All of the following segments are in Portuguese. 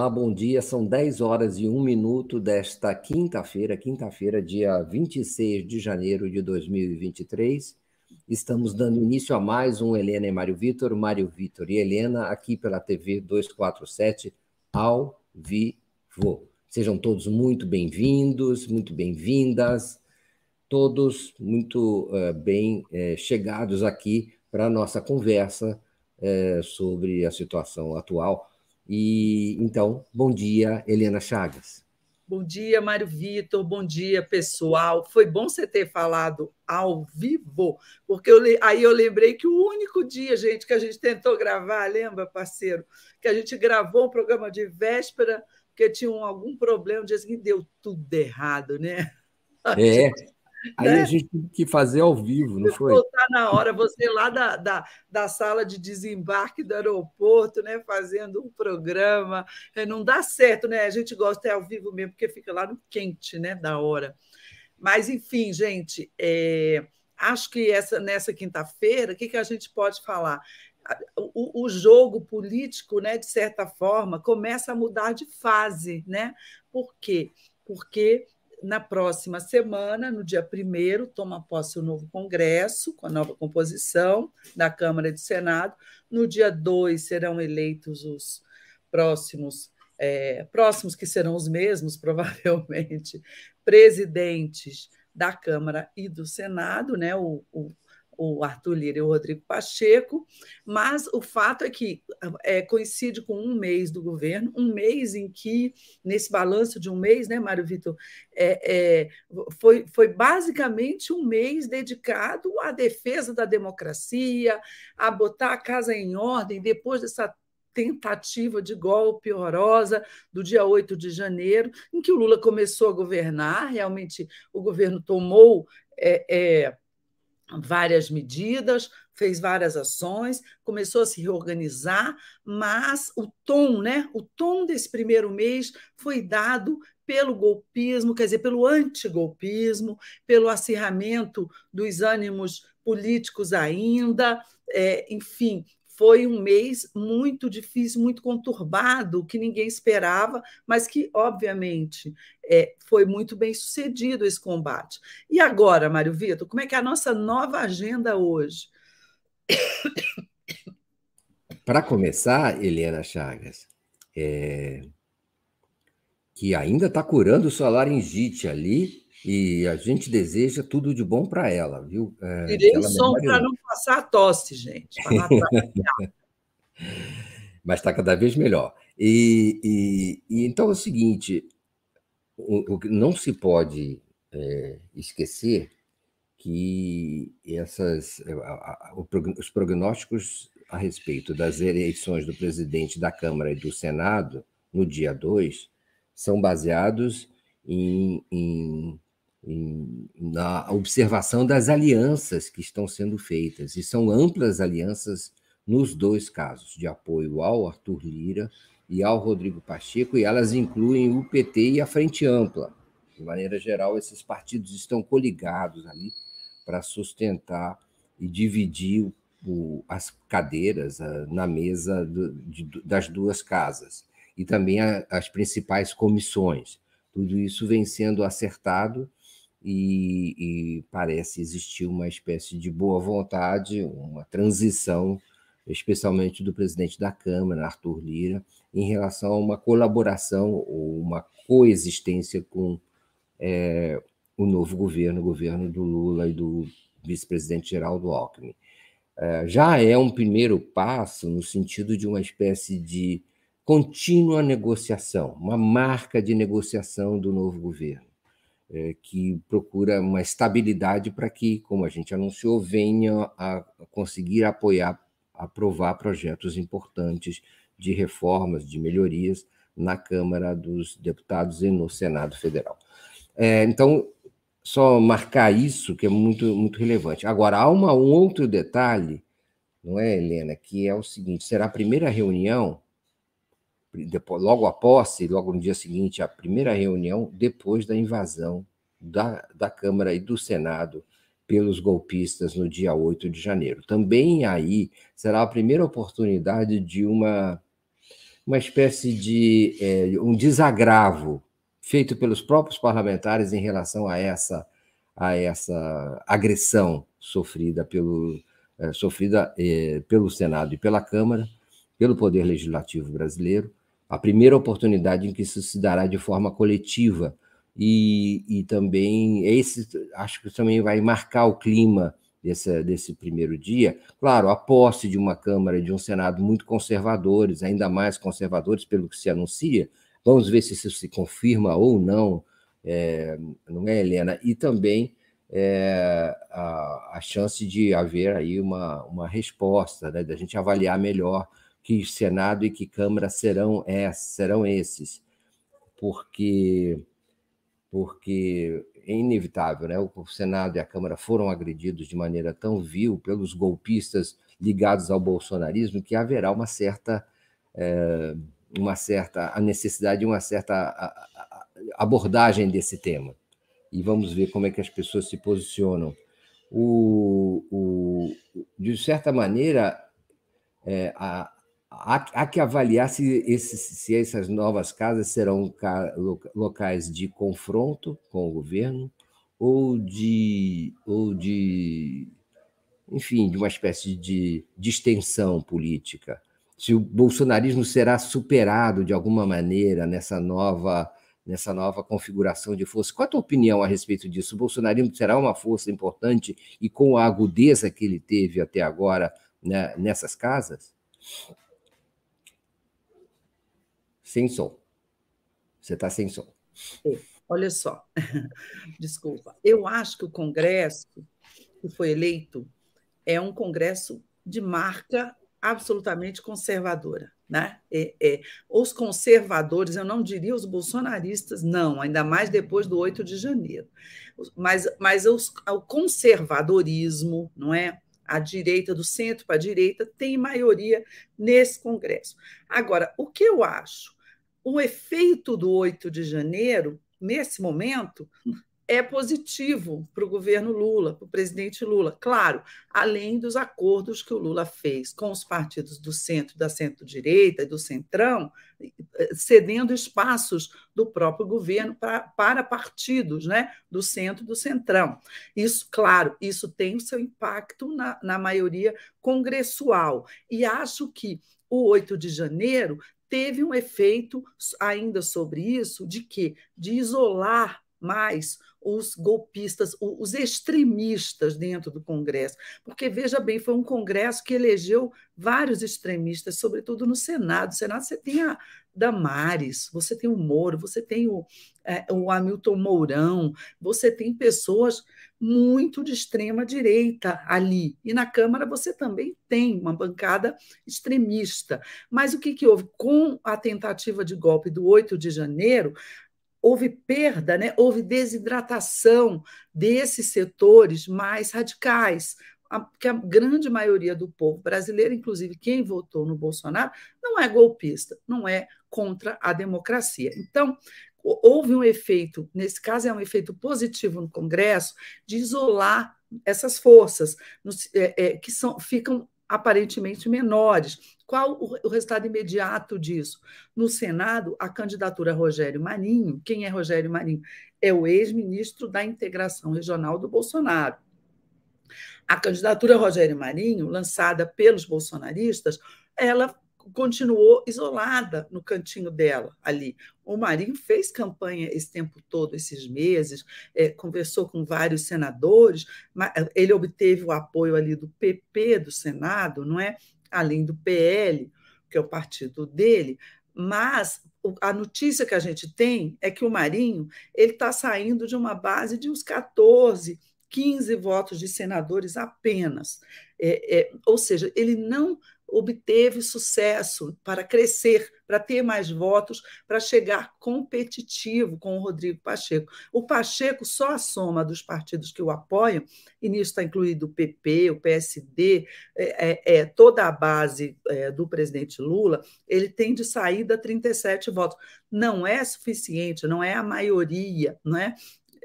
Olá, bom dia. São 10 horas e 1 minuto desta quinta-feira, quinta-feira, dia 26 de janeiro de 2023. Estamos dando início a mais um Helena e Mário Vitor, Mário Vitor e Helena, aqui pela TV 247, ao vivo. Sejam todos muito bem-vindos, muito bem-vindas, todos muito uh, bem uh, chegados aqui para a nossa conversa uh, sobre a situação atual e então, bom dia, Helena Chagas. Bom dia, Mário Vitor. Bom dia, pessoal. Foi bom você ter falado ao vivo, porque eu, aí eu lembrei que o único dia, gente, que a gente tentou gravar, lembra, parceiro? Que a gente gravou um programa de véspera, porque tinha um, algum problema, o dia seguinte deu tudo errado, né? É. Aí né? a gente teve que fazer ao vivo, não foi? Voltar na hora, você lá da, da, da sala de desembarque do aeroporto, né, fazendo um programa. É, não dá certo, né? A gente gosta é ao vivo mesmo, porque fica lá no quente né, da hora. Mas, enfim, gente, é, acho que essa, nessa quinta-feira, o que, que a gente pode falar? O, o, jogo político, né, de certa forma, começa a mudar de fase. Né? Por quê? Porque na próxima semana, no dia 1 toma posse o novo Congresso, com a nova composição da Câmara e do Senado. No dia 2 serão eleitos os próximos, é, próximos que serão os mesmos, provavelmente, presidentes da Câmara e do Senado, né? O, o o Arthur Lira e o Rodrigo Pacheco, mas o fato é que é, coincide com um mês do governo, um mês em que, nesse balanço de um mês, né, Mário Vitor, é, é, foi, foi basicamente um mês dedicado à defesa da democracia, a botar a casa em ordem depois dessa tentativa de golpe horrorosa do dia 8 de janeiro, em que o Lula começou a governar, realmente o governo tomou é, é, várias medidas, fez várias ações, começou a se reorganizar, mas o tom, né? O tom desse primeiro mês foi dado pelo golpismo, quer dizer, pelo antigolpismo, pelo acirramento dos ânimos políticos ainda, é, enfim, foi um mês muito difícil, muito conturbado, que ninguém esperava, mas que, obviamente, é, foi muito bem sucedido esse combate. E agora, Mário Vitor, como é que é a nossa nova agenda hoje? Para começar, Helena Chagas, é, que ainda está curando sua laringite ali, e a gente deseja tudo de bom para ela, viu? É, Tirei o som para não passar tosse, gente. Mas está cada vez melhor. E, e, e, então é o seguinte: o, o não se pode é, esquecer que essas, a, a, os prognósticos a respeito das eleições do presidente da Câmara e do Senado no dia 2 são baseados em, em na observação das alianças que estão sendo feitas, e são amplas alianças nos dois casos, de apoio ao Arthur Lira e ao Rodrigo Pacheco, e elas incluem o PT e a Frente Ampla. De maneira geral, esses partidos estão coligados ali para sustentar e dividir o, as cadeiras a, na mesa do, de, das duas casas, e também a, as principais comissões. Tudo isso vem sendo acertado e, e, parece existir uma espécie de boa vontade, uma transição, especialmente do presidente da Câmara, Arthur Lira, em relação a uma colaboração ou uma coexistência com é, o novo governo, o governo do Lula e do vice-presidente Geraldo Alckmin. É, já é um primeiro passo no sentido de uma espécie de contínua negociação, uma marca de negociação do novo governo é, que procura uma estabilidade para que, como a gente anunciou, venha a conseguir apoiar, aprovar projetos importantes de reformas, de melhorias na Câmara dos Deputados e no Senado Federal. É, então, só marcar isso, que é muito, muito relevante. Agora, há uma, um outro detalhe, não é, Helena, que é o seguinte: será a primeira reunião depois, logo após, logo no dia seguinte, a primeira reunião depois da invasão da, da Câmara e do Senado pelos golpistas no dia 8 de janeiro. Também aí será a primeira oportunidade de uma uma espécie de é, um desagravo feito pelos próprios parlamentares em relação a essa, a essa agressão sofrida pelo, é, sofrida é, pelo Senado e pela Câmara, pelo Poder Legislativo brasileiro, a primeira oportunidade em que isso se dará de forma coletiva. E, e também, esse acho que também vai marcar o clima desse, desse primeiro dia. Claro, a posse de uma Câmara e de um Senado muito conservadores, ainda mais conservadores pelo que se anuncia. Vamos ver se isso se confirma ou não, é, não é, Helena? E também é, a, a, chance de haver aí uma, uma resposta, né, da gente avaliar melhor que Senado e que Câmara serão, é, serão esses, porque, porque é inevitável, né? o Senado e a Câmara foram agredidos de maneira tão vil pelos golpistas ligados ao bolsonarismo que haverá uma certa, é, uma certa a necessidade de uma certa abordagem desse tema e vamos ver como é que as pessoas se posicionam. O, o, de certa maneira, é, há, há, que avaliar se, esses, se essas novas casas serão locais de confronto com o governo ou de, ou de enfim, de uma espécie de distensão política. Se o bolsonarismo será superado de alguma maneira nessa nova nessa nova configuração de força. Qual a tua opinião a respeito disso? O bolsonarismo será uma força importante e com a agudeza que ele teve até agora né, nessas casas? Sem som. Você está sem som. Olha só, desculpa. Eu acho que o Congresso que foi eleito é um Congresso de marca absolutamente conservadora. Né? É, é, os conservadores, eu não diria os bolsonaristas, não, ainda mais depois do 8 de janeiro. Mas, mas os, o conservadorismo, não é? A direita, do centro para a direita, tem maioria nesse Congresso. Agora, o que eu acho? O efeito do 8 de janeiro, nesse momento, é positivo para o governo Lula, para o presidente Lula. Claro, além dos acordos que o Lula fez com os partidos do centro, da centro-direita e do centrão, cedendo espaços do próprio governo para, para partidos né, do centro do centrão. Isso, claro, isso tem o seu impacto na, na maioria congressual. E acho que o 8 de janeiro teve um efeito ainda sobre isso de que de isolar mais os golpistas, os extremistas dentro do Congresso. Porque, veja bem, foi um Congresso que elegeu vários extremistas, sobretudo no Senado. No Senado você tem a Damares, você tem o Moro, você tem o, é, o Hamilton Mourão, você tem pessoas muito de extrema direita ali. E na Câmara você também tem uma bancada extremista. Mas o que, que houve? Com a tentativa de golpe do 8 de janeiro, houve perda, né? houve desidratação desses setores mais radicais, que a grande maioria do povo brasileiro, inclusive quem votou no Bolsonaro, não é golpista, não é contra a democracia. Então, houve um efeito, nesse caso é um efeito positivo no Congresso, de isolar essas forças é, é, que são, ficam aparentemente menores. Qual o resultado imediato disso? No Senado, a candidatura Rogério Marinho, quem é Rogério Marinho? É o ex-ministro da Integração Regional do Bolsonaro. A candidatura Rogério Marinho, lançada pelos bolsonaristas, ela continuou isolada no cantinho dela ali. O Marinho fez campanha esse tempo todo, esses meses, é, conversou com vários senadores, ele obteve o apoio ali do PP do Senado, não é? Além do PL, que é o partido dele, mas a notícia que a gente tem é que o Marinho ele está saindo de uma base de uns 14, 15 votos de senadores apenas. É, é, ou seja, ele não obteve sucesso para crescer, para ter mais votos, para chegar competitivo com o Rodrigo Pacheco. O Pacheco, só a soma dos partidos que o apoiam, e nisso está incluído o PP, o PSD, é, é, é toda a base é, do presidente Lula, ele tem de saída 37 votos. Não é suficiente, não é a maioria, não é?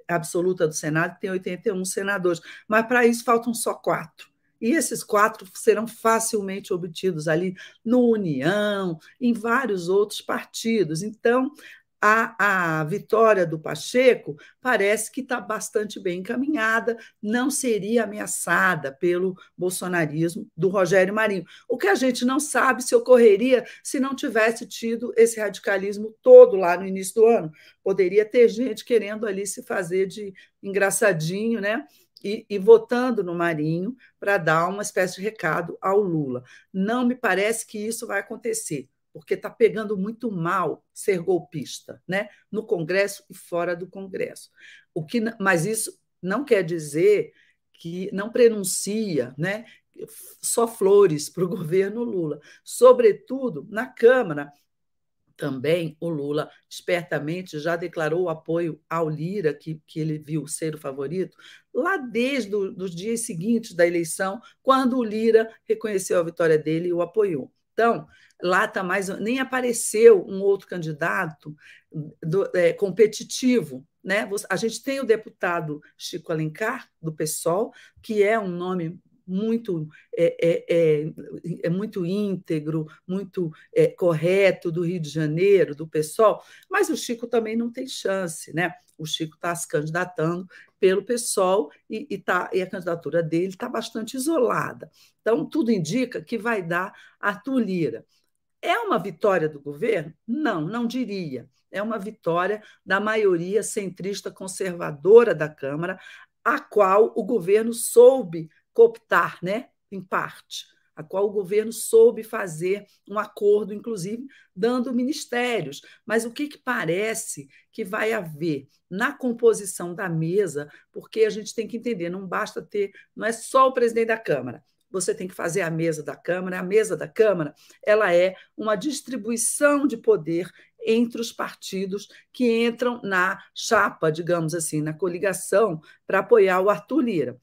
absoluta do Senado, que tem 81 senadores, mas para isso faltam só quatro E esses quatro serão facilmente obtidos ali no União, em vários outros partidos. Então, a, a vitória do Pacheco parece que está bastante bem encaminhada, não seria ameaçada pelo bolsonarismo do Rogério Marinho. O que a gente não sabe se ocorreria se não tivesse tido esse radicalismo todo lá no início do ano. Poderia ter gente querendo ali se fazer de engraçadinho, né? E, e, votando no Marinho para dar uma espécie de recado ao Lula. Não me parece que isso vai acontecer porque está pegando muito mal ser golpista, né? no Congresso e fora do Congresso. O que, mas isso não quer dizer que não prenuncia né? só flores para o governo Lula. Sobretudo na Câmara, também o Lula espertamente já declarou apoio ao Lira, que, que ele viu ser o favorito, lá desde os dias seguintes da eleição, quando o Lira reconheceu a vitória dele e o apoiou. Então, lá está mais. Nem apareceu um outro candidato do, é, competitivo. Né? A gente tem o deputado Chico Alencar, do PSOL, que é um nome muito é, é, é, é, muito íntegro, muito é, correto do Rio de Janeiro, do PSOL, mas o Chico também não tem chance, né? O Chico está se candidatando pelo PSOL e, e, tá, e a candidatura dele está bastante isolada. Então, tudo indica que vai dar Arthur Lira. É uma vitória do governo? Não, não diria. É uma vitória da maioria centrista conservadora da Câmara, a qual o governo soube cooptar, né, em parte, a qual o governo soube fazer um acordo, inclusive dando ministérios. Mas o que, que parece que vai haver na composição da mesa? Porque a gente tem que entender, não basta ter, não é só o presidente da Câmara. Você tem que fazer a mesa da Câmara. A mesa da Câmara ela é uma distribuição de poder entre os partidos que entram na chapa, digamos assim, na coligação para apoiar o Arthur Lira.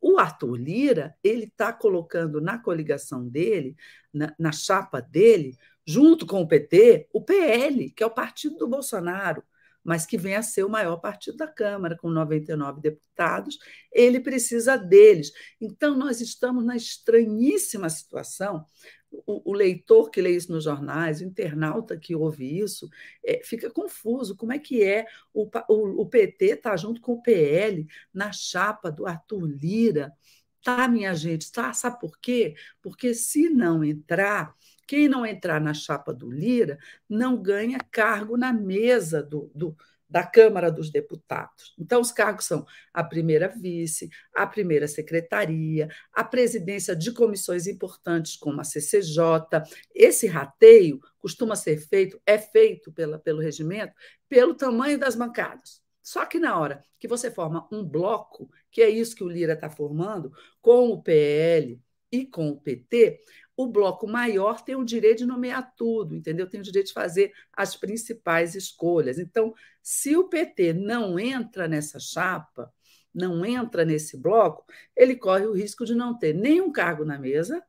O Arthur Lira, ele está colocando na coligação dele, na, na chapa dele, junto com o PT, o PL, que é o partido do Bolsonaro, mas que vem a ser o maior partido da Câmara, com 99 deputados, ele precisa deles. Então, nós estamos na estranhíssima situação o, o, leitor que lê isso nos jornais, o internauta que ouve isso, é, fica confuso. Como é que é o, o, o PT está junto com o PL na chapa do Arthur Lira? Tá, minha gente, tá? Sabe por quê? Porque se não entrar, quem não entrar na chapa do Lira não ganha cargo na mesa do, do da Câmara dos Deputados. Então, os cargos são a primeira vice, a primeira secretaria, a presidência de comissões importantes, como a CCJ. Esse rateio costuma ser feito, é feito pela, pelo regimento, pelo tamanho das bancadas. Só que na hora que você forma um bloco, que é isso que o Lira está formando, com o PL e com o PT, o bloco maior tem o direito de nomear tudo, entendeu? Tem o direito de fazer as principais escolhas. Então, se o PT não entra nessa chapa, não entra nesse bloco, ele corre o risco de não ter nenhum cargo na mesa,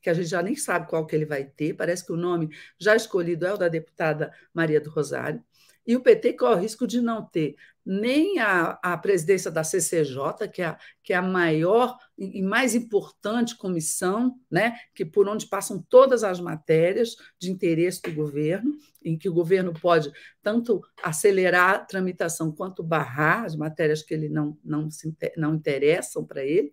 que a gente já nem sabe qual que ele vai ter, parece que o nome já escolhido é o da deputada Maria do Rosário, e o PT corre o risco de não ter nem a, a presidência da CCJ, que é, a, que é a maior e mais importante comissão, né, que por onde passam todas as matérias de interesse do governo, em que o governo pode tanto acelerar a tramitação quanto barrar as matérias que ele não, não, se, não interessam para ele.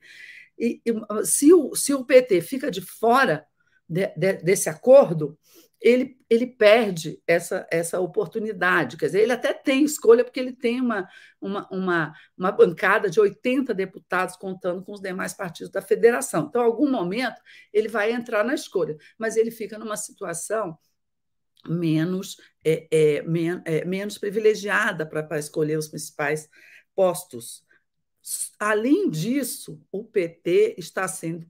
E, e se, o, se o PT fica de fora de, de, desse acordo, ele, ele perde essa, essa oportunidade. Quer dizer, ele até tem escolha, porque ele tem uma, uma, uma, uma bancada de 80 deputados contando com os demais partidos da federação. Então, em algum momento, ele vai entrar na escolha, mas ele fica numa situação menos, é, é, men é, menos privilegiada para escolher os principais postos. Além disso, o PT está sendo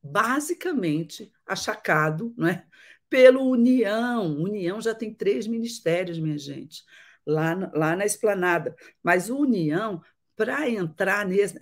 basicamente achacado, não é? Pelo União. União já tem três ministérios, minha gente, lá, lá na esplanada. Mas o União, para entrar nesse,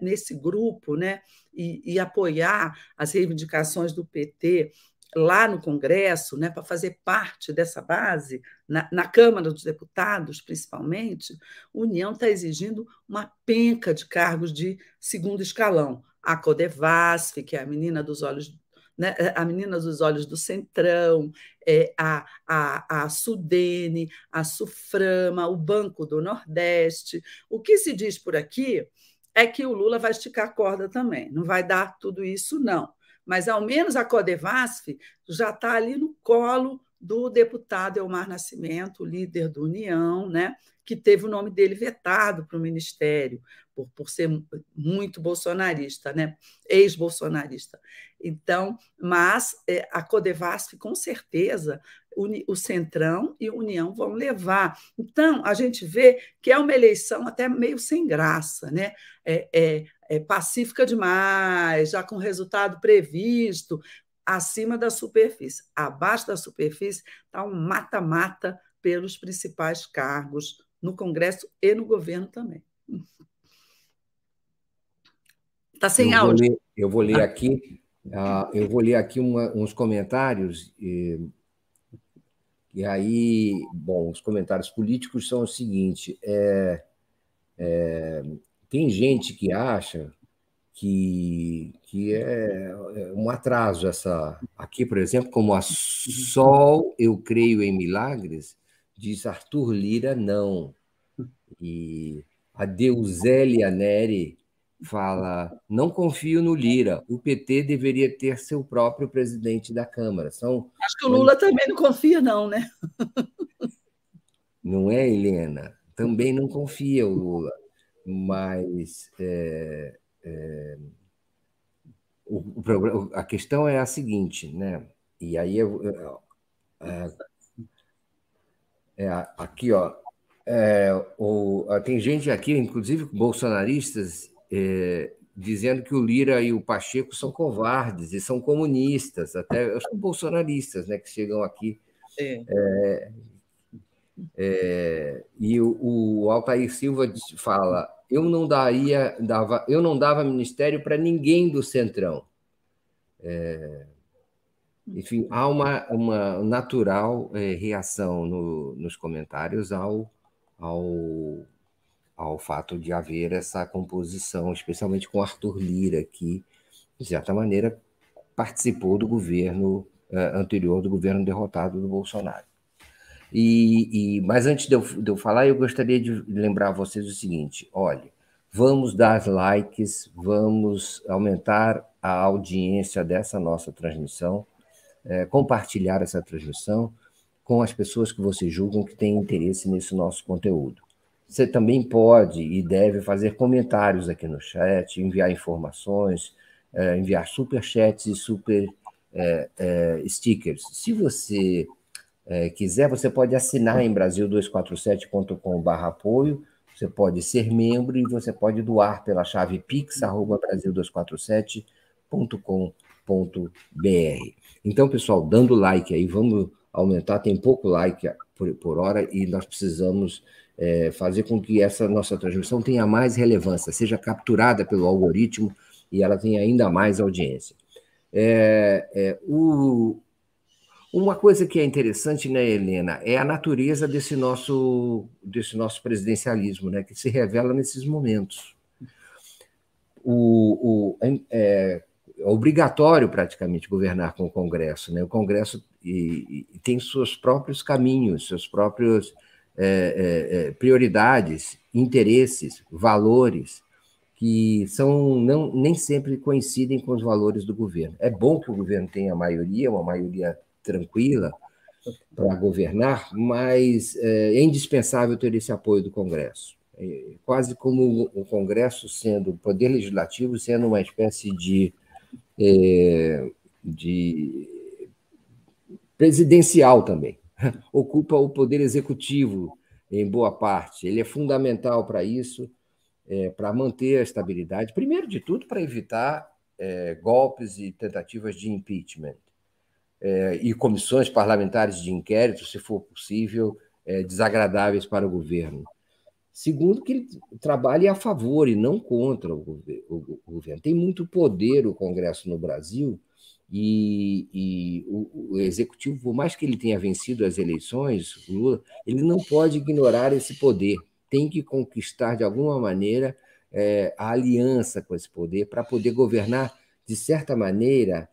nesse grupo né, e, e, apoiar as reivindicações do PT lá no Congresso, né, para fazer parte dessa base, na, na Câmara dos Deputados, principalmente, a União está exigindo uma penca de cargos de segundo escalão a Codevasf, que é a menina dos olhos né, a Menina dos Olhos do Centrão, é, a, a, a Sudene, a Suframa, o Banco do Nordeste. O que se diz por aqui é que o Lula vai esticar a corda também, não vai dar tudo isso, não. Mas, ao menos, a Codevasf já está ali no colo do deputado Elmar Nascimento, líder do União, né, que teve o nome dele vetado para o ministério, por, por ser muito bolsonarista, né, ex-bolsonarista. Então, mas é, a Codevasf, com certeza, o Centrão e a União vão levar. Então, a gente vê que é uma eleição até meio sem graça, né? É, é, é pacífica demais, já com resultado previsto acima da superfície. Abaixo da superfície está um mata-mata pelos principais cargos no Congresso e no governo também. Está sem eu áudio. Vou ler, eu vou ler aqui, uh, eu vou ler aqui uma, uns comentários. E, e aí, bom, os comentários políticos são o seguinte: é, é, tem gente que acha que, que é, é um atraso essa aqui, por exemplo, como a Sol, eu creio em milagres, diz Arthur Lira não. E a Deusélia Neri fala: não confio no Lira. O PT deveria ter seu próprio presidente da Câmara. São, Acho que o Lula também não confia, não, né? Não é, Helena? Também não confia o Lula. Mas é, é, o, o, a questão é a seguinte, né? E aí eu, eu, é, é, aqui, ó, é, o, tem gente aqui, inclusive bolsonaristas, é, dizendo que o Lira e o Pacheco são covardes e são comunistas, até são bolsonaristas, né, que chegam aqui. É. é, e o, o Altair Silva fala: eu não daria, dava, eu não dava ministério para ninguém do Centrão. É, enfim, há uma, uma natural é, reação no, nos comentários ao, ao, ao fato de haver essa composição, especialmente com Arthur Lira, que, de certa maneira, participou do governo é, anterior, do governo derrotado do Bolsonaro. E, e, mas antes de eu, de eu falar, eu gostaria de lembrar a vocês o seguinte: olha, vamos dar likes, vamos aumentar a audiência dessa nossa transmissão, é, compartilhar essa transmissão com as pessoas que vocês julgam que têm interesse nesse nosso conteúdo. Você também pode e deve fazer comentários aqui no chat, enviar informações, é, enviar super chats e super é, é stickers. Se você é, quiser, você pode assinar em brasil247.com/apoio. Você pode ser membro e você pode doar pela chave pix@brasil247.com.br. Então, pessoal, dando like aí, vamos aumentar. Tem pouco like por, por hora e nós precisamos é, fazer com que essa nossa transmissão tenha mais relevância, seja capturada pelo algoritmo e ela tenha ainda mais audiência. É, é, o, uma coisa que é interessante, né, Helena, é a natureza desse nosso, desse nosso presidencialismo, né, que se revela nesses momentos. O, o é, é obrigatório praticamente governar com o Congresso, né? O Congresso e, e tem seus próprios caminhos, seus próprios é, é, é prioridades, interesses, valores que são não nem sempre coincidem com os valores do governo. É bom que o governo tenha maioria, uma maioria tranquila para governar, mas é, é, indispensável ter esse apoio do Congresso. É quase como o Congresso sendo, o Poder Legislativo sendo uma espécie de, é, de presidencial também. Ocupa o Poder Executivo em boa parte. Ele é fundamental para isso, é, para manter a estabilidade, primeiro de tudo, para evitar é, golpes e tentativas de impeachment é, e comissões parlamentares de inquérito, se for possível, é, desagradáveis para o governo. Segundo, que ele trabalhe a favor e não contra o, governo. Tem muito poder o Congresso no Brasil e, e o, o, executivo, por mais que ele tenha vencido as eleições, Lula, ele não pode ignorar esse poder. Tem que conquistar de alguma maneira é, a aliança com esse poder para poder governar, de certa maneira,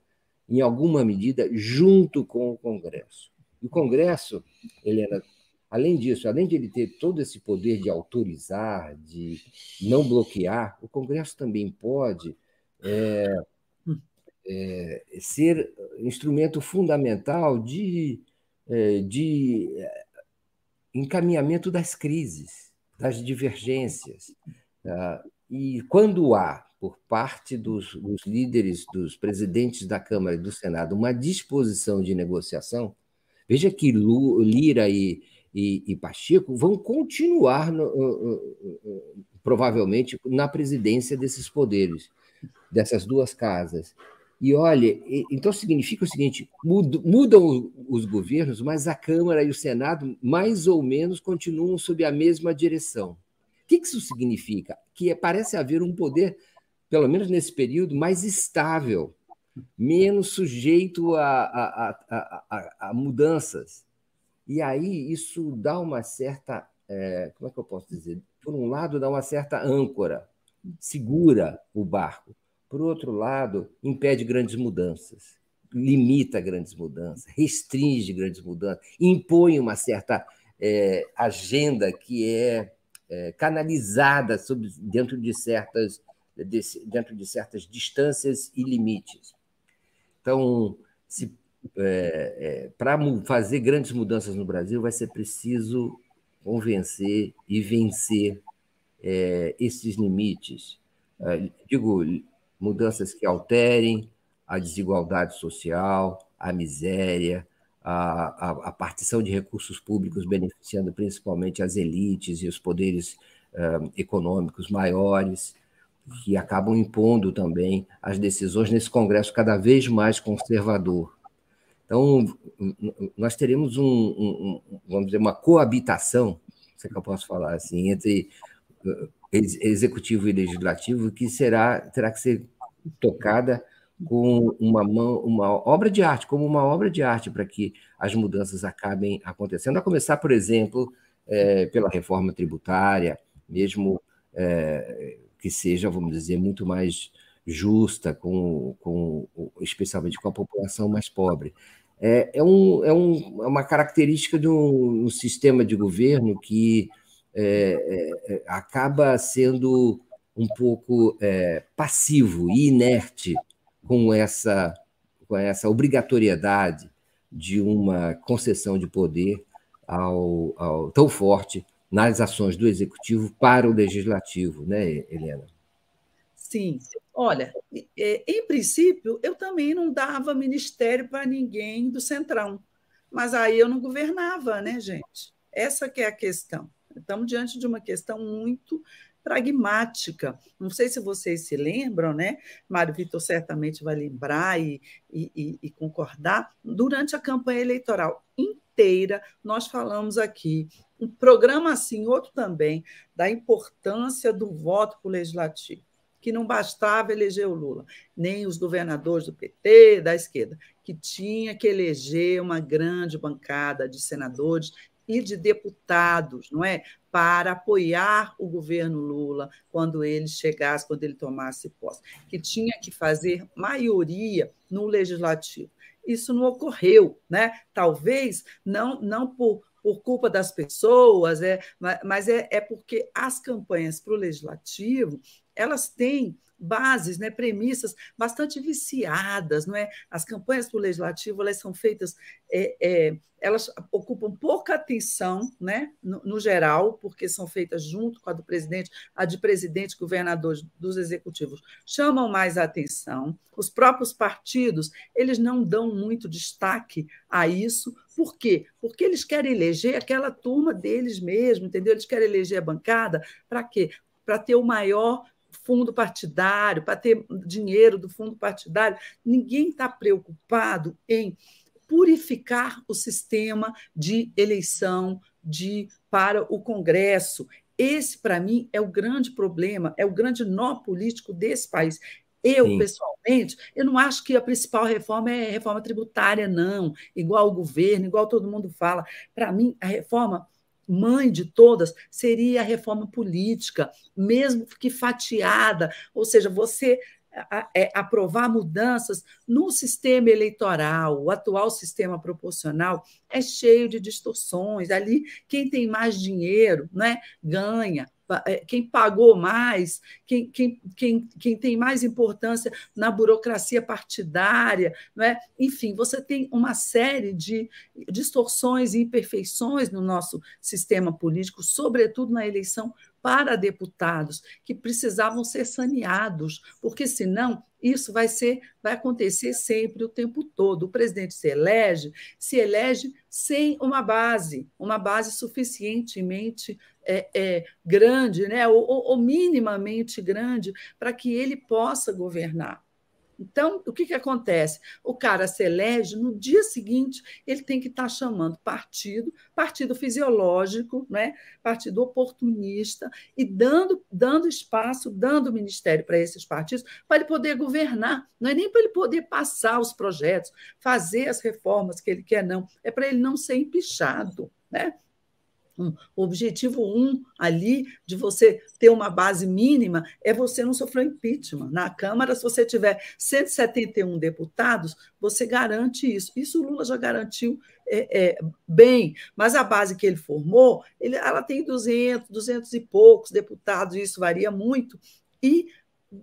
em alguma medida, junto com o Congresso. E o Congresso, Helena, além disso, além de ele ter todo esse poder de autorizar, de não bloquear, o Congresso também pode é, é, ser instrumento fundamental de, é, de encaminhamento das crises, das divergências. Tá? E quando há, por parte dos, dos líderes, dos presidentes da Câmara e do Senado, uma disposição de negociação, veja que Lira e, e, e Pacheco vão continuar, no, provavelmente, na presidência desses poderes, dessas duas casas. E olha, então significa o seguinte: mudam os governos, mas a Câmara e o Senado, mais ou menos, continuam sob a mesma direção. O que isso significa? Que é, parece haver um poder, pelo menos nesse período, mais estável, menos sujeito a, a, a, a mudanças. E aí isso dá uma certa. É, como é que eu posso dizer? Por um lado, dá uma certa âncora, segura o barco por outro lado, impede grandes mudanças, limita grandes mudanças, restringe grandes mudanças, impõe uma certa é, agenda que é, é canalizada dentro, de certas, de, dentro de certas distâncias e limites. Então, é, é para fazer grandes mudanças no Brasil, vai ser preciso convencer e vencer é, esses limites. É, digo, mudanças que alterem a desigualdade social, a miséria, a, a, a partição de recursos públicos beneficiando principalmente as elites e os poderes uh, econômicos maiores, que acabam impondo também as decisões nesse Congresso cada vez mais conservador. Então, nós teremos um, um, um vamos dizer, uma coabitação, se é que eu posso falar assim, entre executivo e legislativo, que será terá que ser tocada com uma, mão, uma obra de arte, como uma obra de arte, para que as mudanças acabem acontecendo. A começar, por exemplo, é, pela reforma tributária, mesmo é, que seja, vamos dizer, muito mais justa, com, com, especialmente com a população mais pobre. É, é, um, é, um, é uma característica de um, um sistema de governo que é, é, é acaba sendo um pouco é, passivo e inerte com essa, com essa obrigatoriedade de uma concessão de poder ao, ao, tão forte nas ações do executivo para o legislativo, né, Helena? Sim. Olha, em princípio, eu também não dava ministério para ninguém do Centrão, mas aí eu não governava, né, gente? Essa que é a questão. Estamos diante de uma questão muito pragmática. Não sei se vocês se lembram, né? Mário Vitor certamente vai lembrar e, e, e concordar. Durante a campanha eleitoral inteira, nós falamos aqui, um programa assim, outro também, da importância do voto para o legislativo que não bastava eleger o Lula, nem os governadores do PT, da esquerda, que tinha que eleger uma grande bancada de senadores e de deputados, não é? Para apoiar o governo Lula quando ele chegasse, quando ele tomasse posse, que tinha que fazer maioria no legislativo. Isso não ocorreu, né? Talvez não, não por, por culpa das pessoas, é, mas é, é porque as campanhas para o legislativo elas têm bases, né, premissas bastante viciadas, não é? As campanhas para o legislativo elas são feitas, é, é, elas ocupam pouca atenção, né, no, no, geral, porque são feitas junto com a do presidente, a de presidente, governadores dos executivos chamam mais a atenção. Os próprios partidos eles não dão muito destaque a isso. Por quê? Porque eles querem eleger aquela turma deles mesmo, entendeu? Eles querem eleger a bancada para quê? Para ter o maior fundo partidário, para ter dinheiro do fundo partidário. Ninguém está preocupado em purificar o sistema de eleição de para o Congresso. Esse, para mim, é o grande problema, é o grande nó político desse país. Eu, Sim. pessoalmente, eu não acho que a principal reforma é a reforma tributária, não, igual o governo, igual todo mundo fala. Para mim, a reforma mãe de todas seria a reforma política, mesmo que fatiada, ou seja, você é, aprovar mudanças no sistema eleitoral, o atual sistema proporcional é cheio de distorções. Ali, quem tem mais dinheiro né, ganha. É, quem pagou mais, quem, quem, quem, quem tem mais importância na burocracia partidária, não é? enfim, você tem uma série de distorções e imperfeições no nosso sistema político, sobretudo na eleição para deputados que precisavam ser saneados, porque senão isso vai ser, vai acontecer sempre o tempo todo. O presidente se elege, se elege sem uma base, uma base suficientemente é, é, grande, né, ou, ou minimamente grande, para que ele possa governar. Então, o que, que acontece? O cara se elege, no dia seguinte, ele tem que estar tá chamando partido, partido fisiológico, né? partido oportunista, e dando, dando espaço, dando ministério para esses partidos, para ele poder governar. Não é nem para ele poder passar os projetos, fazer as reformas que ele quer, não. É para ele não ser empichado. Né? Um, o objetivo um ali de você ter uma base mínima é você não sofrer impeachment. Na Câmara, se você tiver 171 deputados, você garante isso. Isso o Lula já garantiu é, é, bem, mas a base que ele formou, ele, ela tem 200, 200 e poucos deputados, isso varia muito, e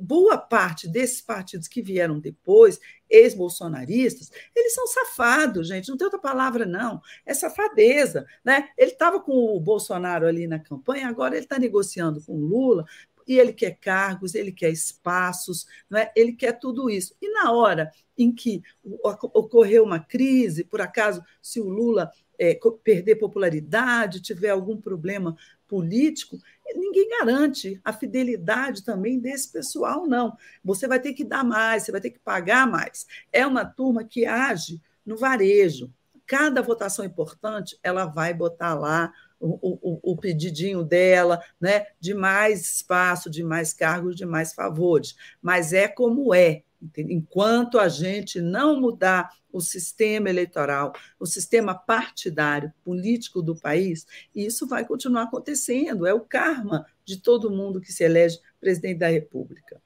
boa parte desses partidos que vieram depois, ex-bolsonaristas, eles são safados, gente, não tem outra palavra, não. É safadeza. Né? Ele estava com o Bolsonaro ali na campanha, agora ele está negociando com o Lula, e ele quer cargos, ele quer espaços, não é? ele quer tudo isso. E na hora em que ocorreu uma crise, por acaso, se o Lula é, perder popularidade, tiver algum problema político, ninguém garante a fidelidade também desse pessoal, não. Você vai ter que dar mais, você vai ter que pagar mais. É uma turma que age no varejo. Cada votação importante, ela vai botar lá o, o, o, pedidinho dela, né, de mais espaço, de mais cargos, de mais favores. Mas é como é. Enquanto a gente não mudar o sistema eleitoral, o sistema partidário, político do país, isso vai continuar acontecendo. É o karma de todo mundo que se elege presidente da República.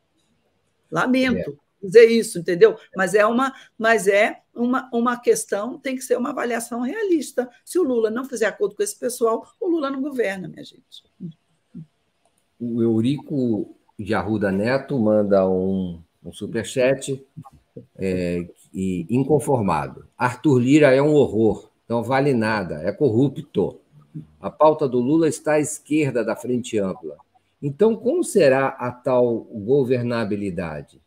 Lamento é. dizer isso, entendeu? Mas é uma, mas é uma, uma questão, tem que ser uma avaliação realista. Se o Lula não fizer acordo com esse pessoal, o Lula não governa, minha gente. O Eurico de Arruda Neto manda um um superchat, é, e inconformado. Arthur Lira é um horror, não vale nada, é corrupto. A pauta do Lula está à esquerda da frente ampla. Então, como será a tal governabilidade?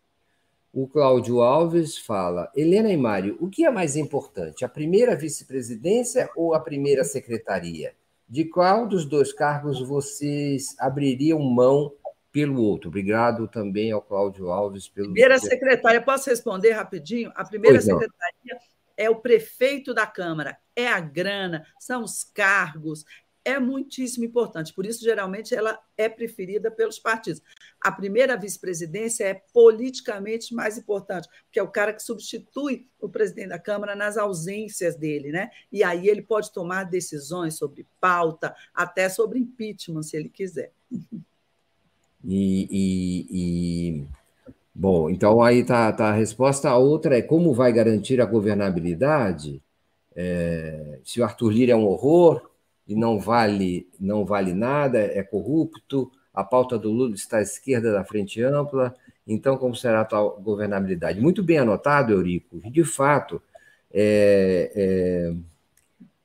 O Cláudio Alves fala: Helena e Mário, o que é mais importante, a primeira vice-presidência ou a primeira secretaria? De qual dos dois cargos vocês abririam mão pelo outro. Obrigado também ao Cláudio Alves pelo. Primeira secretária, posso responder rapidinho? A primeira secretaria é o prefeito da Câmara, é a grana, são os cargos, é muitíssimo importante. Por isso, geralmente, ela é preferida pelos partidos. A primeira vice-presidência é politicamente mais importante, porque é o cara que substitui o presidente da Câmara nas ausências dele, né? E aí ele pode tomar decisões sobre pauta, até sobre impeachment, se ele quiser. E, e, e, bom, então aí está tá a resposta. A outra é como vai garantir a governabilidade? É, se o Arthur Lira é um horror e não vale, não vale nada, é corrupto, a pauta do Lula está à esquerda da frente ampla, então como será a tal governabilidade? Muito bem anotado, Eurico. De fato, é, é,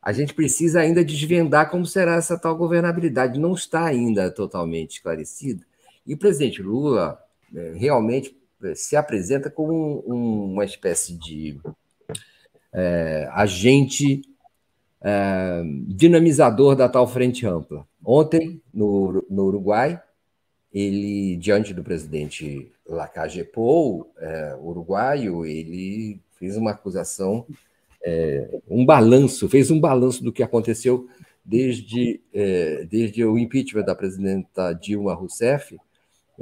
a gente precisa ainda desvendar como será essa tal governabilidade. Não está ainda totalmente esclarecida. E o presidente Lula é, realmente é, se apresenta como um, uma espécie de é, agente é, dinamizador da tal frente ampla. Ontem, no, no Uruguai, ele, diante do presidente Lacage Pou, é, uruguaio, ele fez uma acusação, é, um balanço, fez um balanço do que aconteceu desde, é, desde o impeachment da presidenta Dilma Rousseff,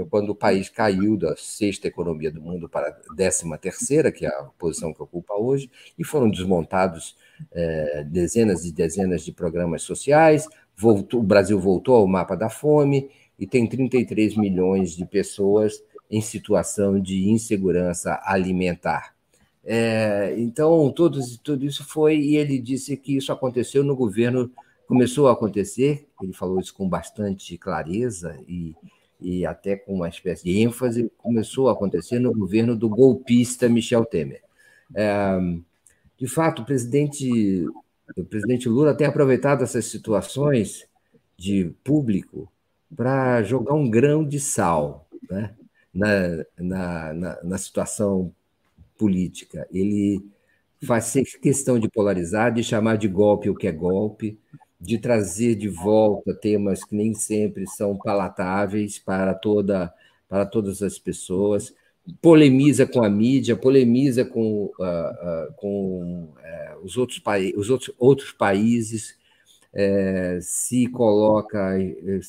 quando o país caiu da sexta economia do mundo para a décima terceira, que é a posição que ocupa hoje, e foram desmontados é, dezenas e dezenas de programas sociais, voltou, o Brasil voltou ao mapa da fome e tem 33 milhões de pessoas em situação de insegurança alimentar. É, então, todos, tudo isso foi, e ele disse que isso aconteceu no governo, começou a acontecer, ele falou isso com bastante clareza e, e até com uma espécie de ênfase, começou a acontecer no governo do golpista Michel Temer. É, de fato, o presidente, o presidente Lula tem aproveitado essas situações de público para jogar um grão de sal né? na, na, na, na situação política. Ele faz questão de polarizar, de chamar de golpe o que é golpe, de trazer de volta temas que nem sempre são palatáveis para toda para todas as pessoas, polemiza com a mídia, polemiza com, uh, uh, com uh, os, outros os outros, outros países, é, se coloca,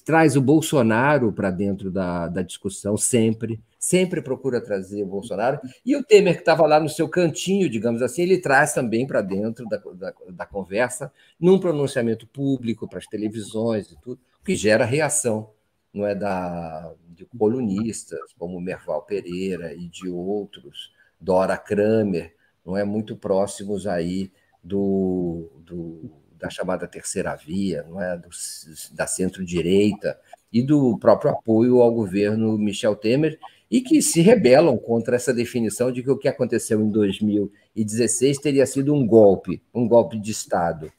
traz o Bolsonaro para dentro da, da discussão sempre, sempre procura trazer o Bolsonaro, e o Temer, que estava lá no seu cantinho, digamos assim, ele traz também para dentro da, da, da, conversa, num pronunciamento público para as televisões e tudo, o que gera reação, não é da de colunistas como Merval Pereira e de outros, Dora Kramer, não é muito próximos aí do, do da chamada terceira via, não é? Do, da centro-direita e do próprio apoio ao governo Michel Temer e que se rebelam contra essa definição de que o que aconteceu em 2016 teria sido um golpe, um golpe de Estado.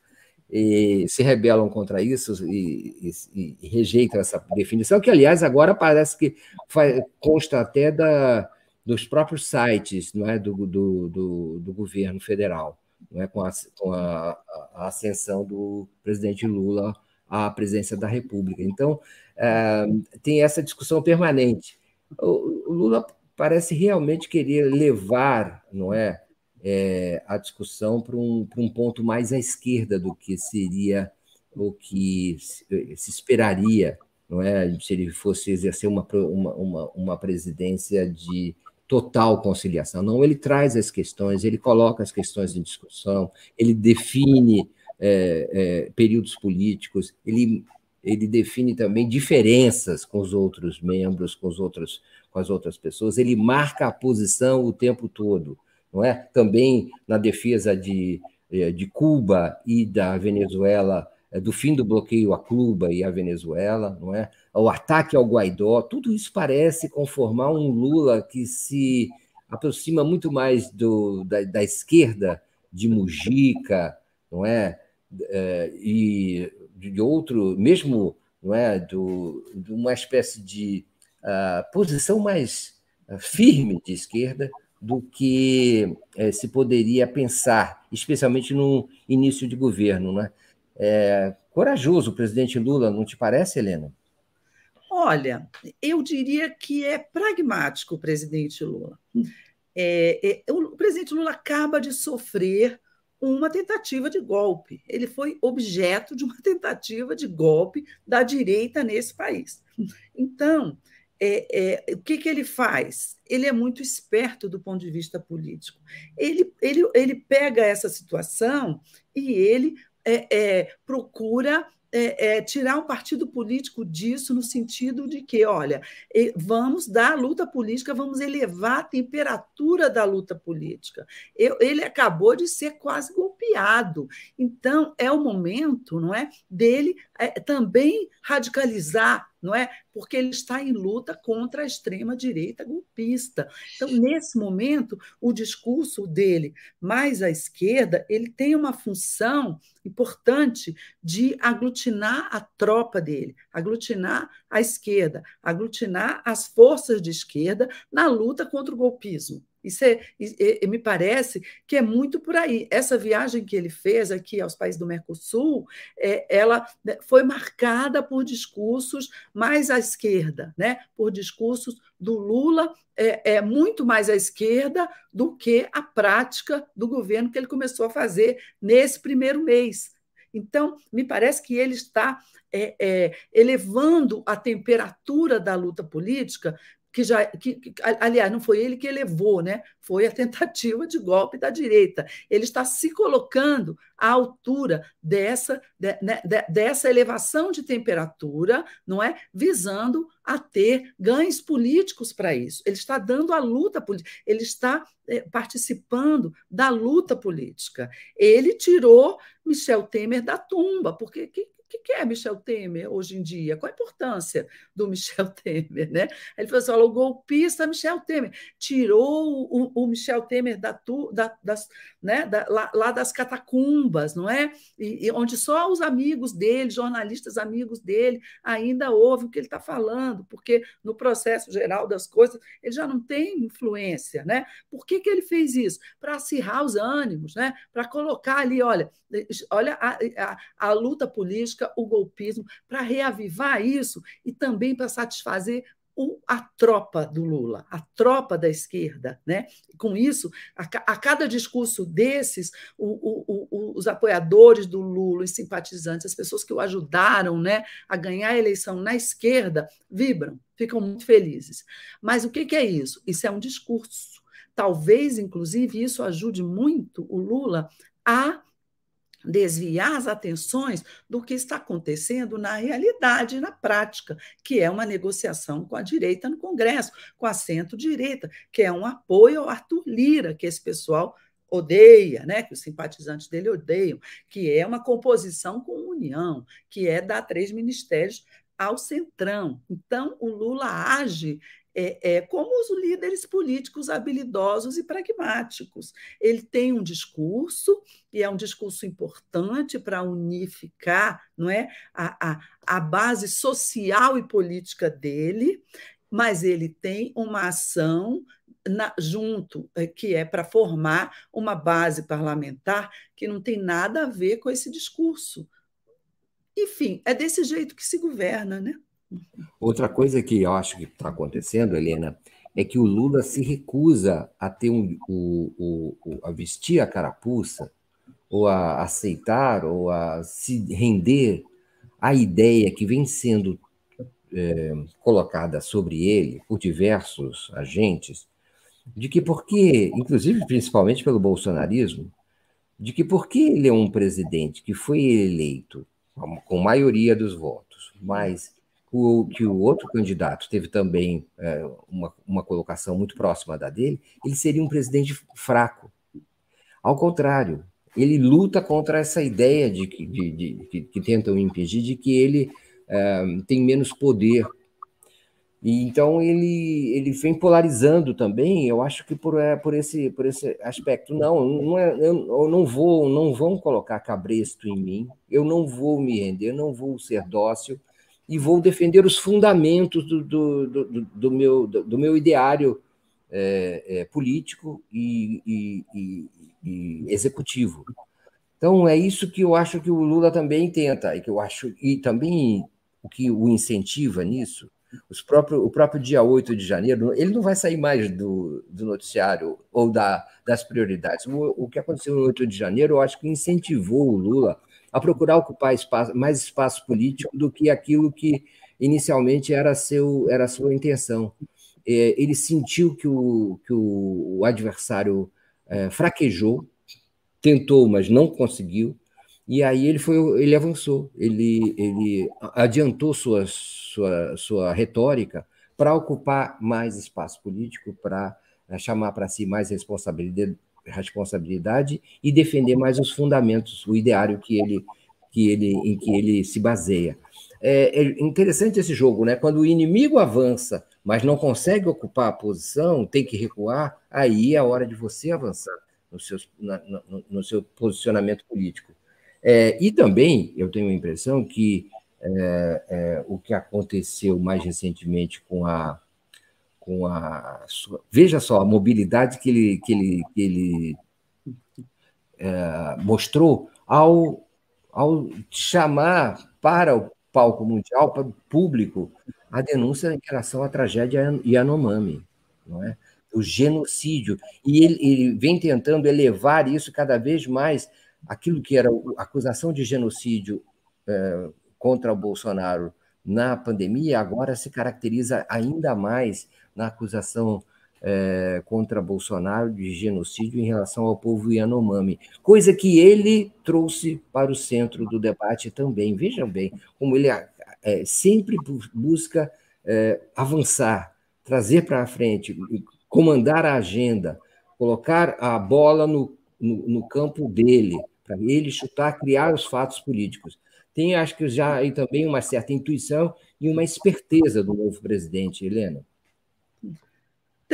E se rebelam contra isso e, e, e, rejeitam essa definição, que, aliás, agora parece que faz, consta até da, dos próprios sites não é, do, do, do, do governo federal, não é, com, a, com a, a, ascensão do presidente Lula à presidência da República. Então, é, tem essa discussão permanente. O, o Lula parece realmente querer levar, não é, é, a discussão para um, um ponto mais à esquerda do que seria o que se esperaria, não é? Se ele fosse exercer uma, uma, uma, uma presidência de total conciliação. Não, ele traz as questões, ele coloca as questões em discussão, ele define é, é, períodos políticos, ele, ele define também diferenças com os outros membros, com, os outros, com as outras pessoas, ele marca a posição o tempo todo não é? Também na defesa de, eh, de Cuba e da Venezuela, do fim do bloqueio a Cuba e a Venezuela, não é? O ataque ao Guaidó, tudo isso parece conformar um Lula que se aproxima muito mais do, da, da esquerda de Mujica, não é? é e de outro, mesmo, não é, do, de uma espécie de uh, posição mais uh, firme de esquerda, do que é, se poderia pensar, especialmente no início de governo. Né? É, corajoso o presidente Lula, não te parece, Helena? Olha, eu diria que é pragmático o presidente Lula. É, é, o presidente Lula acaba de sofrer uma tentativa de golpe. Ele foi objeto de uma tentativa de golpe da direita nesse país. Então, é, é, o que, que ele faz? Ele é muito esperto do ponto de vista político. Ele, ele, ele pega essa situação e ele é, é procura é, é, tirar um partido político disso no sentido de que, olha, vamos dar luta política, vamos elevar a temperatura da luta política. Eu, ele acabou de ser quase golpeado. Então, é o momento, não é, dele é, também radicalizar não é? Porque ele está em luta contra a extrema-direita golpista. Então, nesse momento, o discurso dele mais à esquerda, ele tem uma função importante de aglutinar a tropa dele, aglutinar a esquerda, aglutinar as forças de esquerda na luta contra o golpismo. Isso é, é, me parece que é muito por aí. Essa viagem que ele fez aqui aos países do Mercosul, é, ela né, foi marcada por discursos mais à esquerda, né? por discursos do Lula é, é, muito mais à esquerda do que a prática do governo que ele começou a fazer nesse primeiro mês. Então, me parece que ele está é, é, elevando a temperatura da luta política que já, que, que, aliás, não foi ele que elevou, né? Foi a tentativa de golpe da direita. Ele está se colocando à altura dessa, de, né, de, dessa elevação de temperatura, não é? Visando a ter ganhos políticos para isso. Ele está dando a luta política, ele está é, participando da luta política. Ele tirou Michel Temer da tumba, porque que, o que é Michel Temer hoje em dia? Qual a importância do Michel Temer? Né? Ele falou assim: o golpista Michel Temer tirou o, o Michel Temer da, da, das, né, da, lá, lá, das catacumbas, não é? E, e, onde só os amigos dele, jornalistas amigos dele, ainda ouvem o que ele está falando, porque no processo geral das coisas ele já não tem influência. Né? Por que, que ele fez isso? Para acirrar os ânimos, né? para colocar ali, olha, olha a, a, a luta política política, o golpismo, para reavivar isso e também para satisfazer o, a tropa do Lula, a tropa da esquerda. Né? Com isso, a, a cada discurso desses, o, o, os apoiadores do Lula, os simpatizantes, as pessoas que o ajudaram né, a ganhar a eleição na esquerda, vibram, ficam muito felizes. Mas o que, que é isso? Isso é um discurso. Talvez, inclusive, isso ajude muito o Lula a desviar as atenções do que está acontecendo na realidade, na prática, que é uma negociação com a direita no Congresso, com a centro-direita, que é um apoio ao Arthur Lira, que esse pessoal odeia, né, que os simpatizantes dele odeiam, que é uma composição com união, que é dar três ministérios ao centrão. Então, o Lula age é, é, como os líderes políticos habilidosos e pragmáticos. Ele tem um discurso, e é um discurso importante para unificar não é, a, a, a base social e política dele, mas ele tem uma ação na, junto, é, que é para formar uma base parlamentar que não tem nada a ver com esse discurso. Enfim, é desse jeito que se governa, né? Outra coisa que eu acho que está acontecendo, Helena, é que o Lula se recusa a ter um, o, o, a vestir a carapuça, ou a aceitar, ou a se render à ideia que vem sendo é, colocada sobre ele por diversos agentes, de que porque, inclusive principalmente pelo bolsonarismo, de que porque ele é um presidente que foi eleito com maioria dos votos, mas o, que o outro candidato teve também é, uma, uma colocação muito próxima da dele, ele seria um presidente fraco. Ao contrário, ele luta contra essa ideia de que, de, de, de, que tentam impedir de que ele é, tem menos poder. E então ele, ele vem polarizando também, eu acho que por, é, por, esse, por esse aspecto. Não, não é, eu, eu não vou, não vão colocar cabresto em mim, eu não vou me render, eu não vou ser dócil, e vou defender os fundamentos do, do, do, do meu, do, meu ideário é, é, político e, e, e, e, executivo. Então, é isso que eu acho que o Lula também tenta, e que eu acho, e também o que o incentiva nisso, os próprio, o próprio dia 8 de janeiro, ele não vai sair mais do, do noticiário ou da, das prioridades. O, o que aconteceu no 8 de janeiro, eu acho que incentivou o Lula a procurar ocupar espaço, mais espaço político do que aquilo que inicialmente era, seu, era a sua intenção. É, ele sentiu que o, que o, adversário é, fraquejou, tentou, mas não conseguiu, e aí ele foi, ele avançou, ele, ele adiantou sua, sua, sua retórica para ocupar mais espaço político, para é, chamar para si mais responsabilidade, responsabilidade e defender mais os fundamentos, o ideário que ele, que ele, em que ele se baseia. É, é interessante esse jogo, né? Quando o inimigo avança, mas não consegue ocupar a posição, tem que recuar, aí é a hora de você avançar no seu, na, no, no seu posicionamento político. É, e também eu tenho a impressão que é, é, o que aconteceu mais recentemente com a com a sua, veja só a mobilidade que ele, que ele, que ele é, mostrou ao, ao chamar para o palco mundial, para o público, a denúncia em relação à tragédia Yanomami, não é? o genocídio. E ele, ele, vem tentando elevar isso cada vez mais, aquilo que era a acusação de genocídio é, contra o Bolsonaro na pandemia, agora se caracteriza ainda mais na acusação é, contra Bolsonaro de genocídio em relação ao povo Yanomami, coisa que ele trouxe para o centro do debate também. Vejam bem como ele é, sempre busca é, avançar, trazer para frente, comandar a agenda, colocar a bola no, no, no campo dele, para ele chutar, criar os fatos políticos. Tem, acho que já aí também uma certa intuição e uma esperteza do novo presidente, Helena.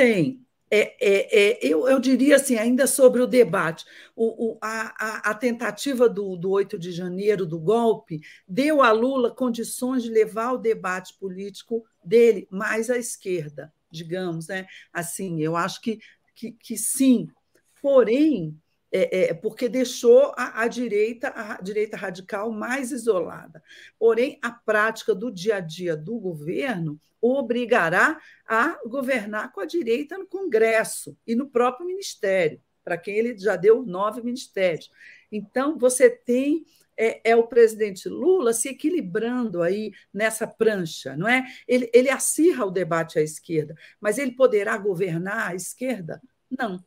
Tem. É, é, é, eu, eu, diria assim, ainda sobre o debate, o, o, a, a, tentativa do, do 8 de janeiro, do golpe, deu a Lula condições de levar o debate político dele mais à esquerda, digamos. Né? Assim, eu acho que, que, que sim. Porém, é, é, porque deixou a, a, direita, a direita radical mais isolada. Porém, a prática do dia a dia do governo obrigará a governar com a direita no Congresso e no próprio Ministério, para quem ele já deu nove ministérios. Então, você tem é, é, o presidente Lula se equilibrando aí nessa prancha, não é? Ele, ele acirra o debate à esquerda, mas ele poderá governar à esquerda? Não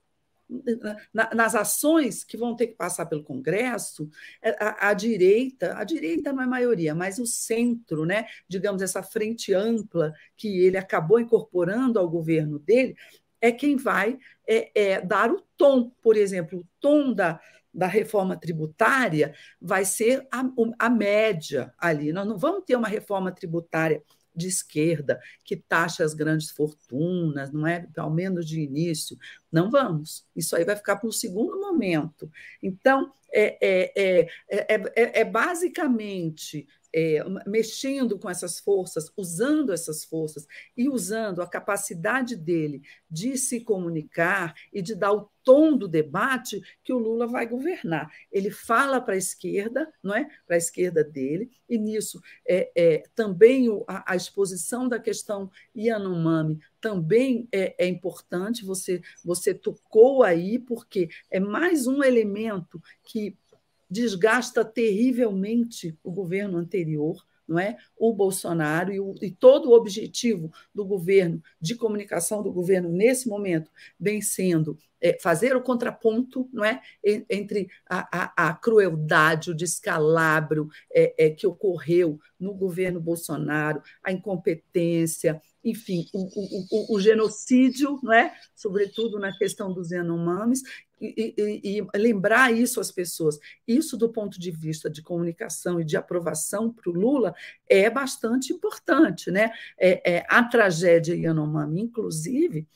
nas ações que vão ter que passar pelo Congresso, é, a, a, direita, a direita não é maioria, mas o centro, né, digamos, essa frente ampla que ele acabou incorporando ao governo dele, é quem vai é, é, dar o tom, por exemplo, o tom da, da reforma tributária vai ser a, a média ali. Nós não vamos ter uma reforma tributária de esquerda que taxa as grandes fortunas, não é? Ao menos de início. Não vamos. Isso aí vai ficar para o segundo momento. Então, é, é, é, é, basicamente é, mexendo com essas forças, usando essas forças e usando a capacidade dele de se comunicar e de dar o tom do debate que o Lula vai governar. Ele fala para a esquerda, não é? Para a esquerda dele, e nisso é, é também o, a, a, exposição da questão Yanomami também é, é importante. Você você tocou aí porque é mais um elemento que desgasta terrivelmente o governo anterior, não é? O Bolsonaro e, o, e, todo o objetivo do governo, de comunicação do governo nesse momento, vem sendo é, fazer o contraponto, não é, entre a, a, a crueldade, o descalabro é, é, que ocorreu no governo Bolsonaro, a incompetência, enfim, o, o, o, o, genocídio, não é? sobretudo na questão dos Yanomamis, e, e, e, lembrar isso às pessoas. Isso, do ponto de vista de comunicação e de aprovação para o Lula, é bastante importante. Né? É, é, a tragédia Yanomami, inclusive,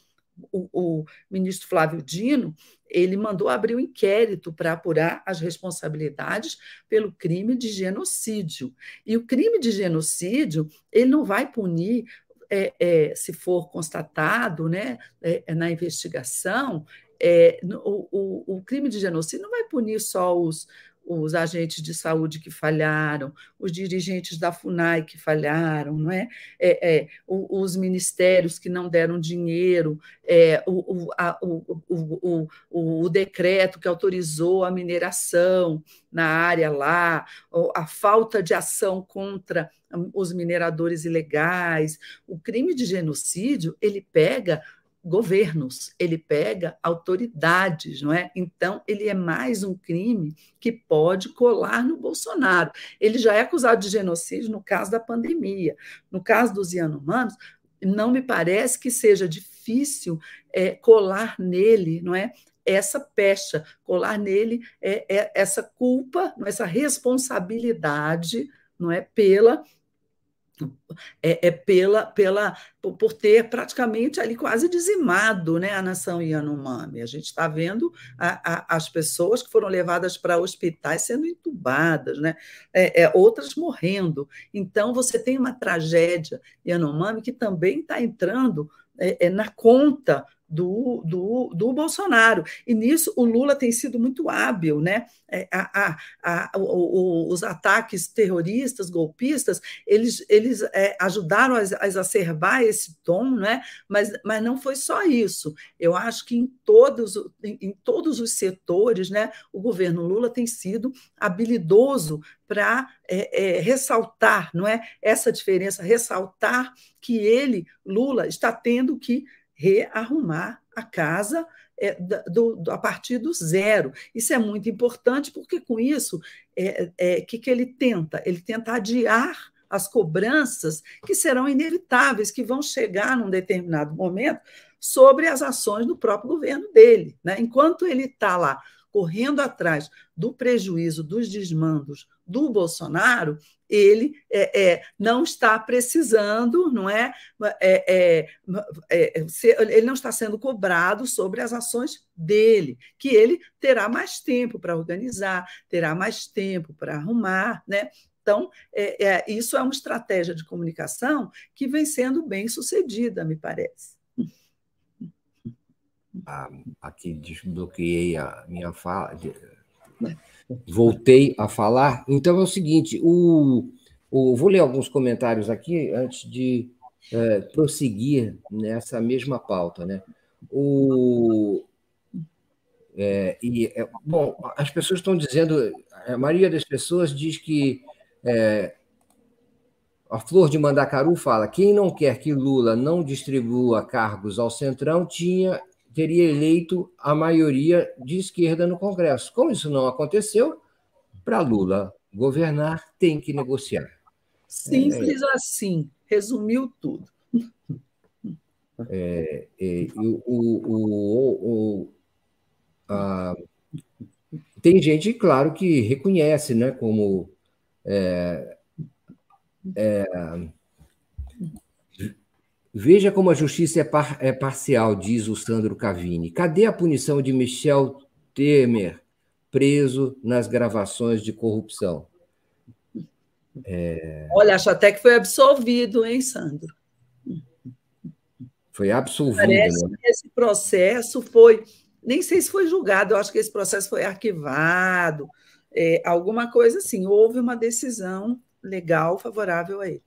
o, o, ministro Flávio Dino ele mandou abrir um inquérito para apurar as responsabilidades pelo crime de genocídio. E o crime de genocídio ele não vai punir é, é, se for constatado né, é, na investigação, é, o, o, crime de genocídio não vai punir só os, os agentes de saúde que falharam, os dirigentes da FUNAI que falharam, não é? é, é os ministérios que não deram dinheiro, é, o, o, a, o, o, decreto que autorizou a mineração na área lá, a falta de ação contra os mineradores ilegais. O crime de genocídio ele pega governos, ele pega autoridades, não é? Então, ele é mais um crime que pode colar no Bolsonaro. Ele já é acusado de genocídio no caso da pandemia. No caso dos Yanomamis, não me parece que seja difícil é, colar nele, não é? Essa pecha, colar nele é, é essa culpa, é? essa responsabilidade, não é, pela é, é, pela, pela por, ter praticamente ali quase dizimado né, a nação Yanomami. A gente está vendo a, a, as pessoas que foram levadas para hospitais sendo entubadas, né, é, é, outras morrendo. Então, você tem uma tragédia Yanomami que também está entrando é, é, na conta do, do, do Bolsonaro. E nisso o Lula tem sido muito hábil, né? É, a, a, a, o, os ataques terroristas, golpistas, eles, eles é, ajudaram a, a exacerbar esse tom, né? mas, mas não foi só isso. Eu acho que em todos, em, em todos os setores, né, o governo Lula tem sido habilidoso para é, é, ressaltar, não é essa diferença, ressaltar que ele, Lula, está tendo que rearrumar a casa é, do, do, a partir do zero. Isso é muito importante, porque com isso, o é, é, que, que ele tenta? Ele tenta adiar as cobranças que serão inevitáveis, que vão chegar num determinado momento sobre as ações do próprio governo dele. Né? Enquanto ele está lá correndo atrás do prejuízo, dos desmandos do Bolsonaro, ele é, é, não está precisando, não é? é, é, é ele não está sendo cobrado sobre as ações dele, que ele terá mais tempo para organizar, terá mais tempo para arrumar, né? Então, é, isso é uma estratégia de comunicação que vem sendo bem sucedida, me parece. Ah, aqui desbloqueei a minha fala, voltei a falar. Então é o seguinte: o, o vou ler alguns comentários aqui antes de é, prosseguir nessa mesma pauta, né? O, é, e, é, bom, as pessoas estão dizendo, a maioria das pessoas diz que é, a Flor de Mandacaru fala: quem não quer que Lula não distribua cargos ao Centrão tinha teria eleito a maioria de esquerda no Congresso. Como isso não aconteceu, para Lula governar, tem que negociar. Simples é, assim, resumiu tudo. É, é, o, o, o, a, tem gente, claro, que reconhece, né, como é, é, Veja como a justiça é, par, é parcial, diz o Sandro Cavini. Cadê a punição de Michel Temer, preso nas gravações de corrupção? É... Olha, acho até que foi absolvido, hein, Sandro? Foi absolvido. Parece né? que esse processo foi. Nem sei se foi julgado, eu acho que esse processo foi arquivado, é, alguma coisa assim. Houve uma decisão legal favorável a ele.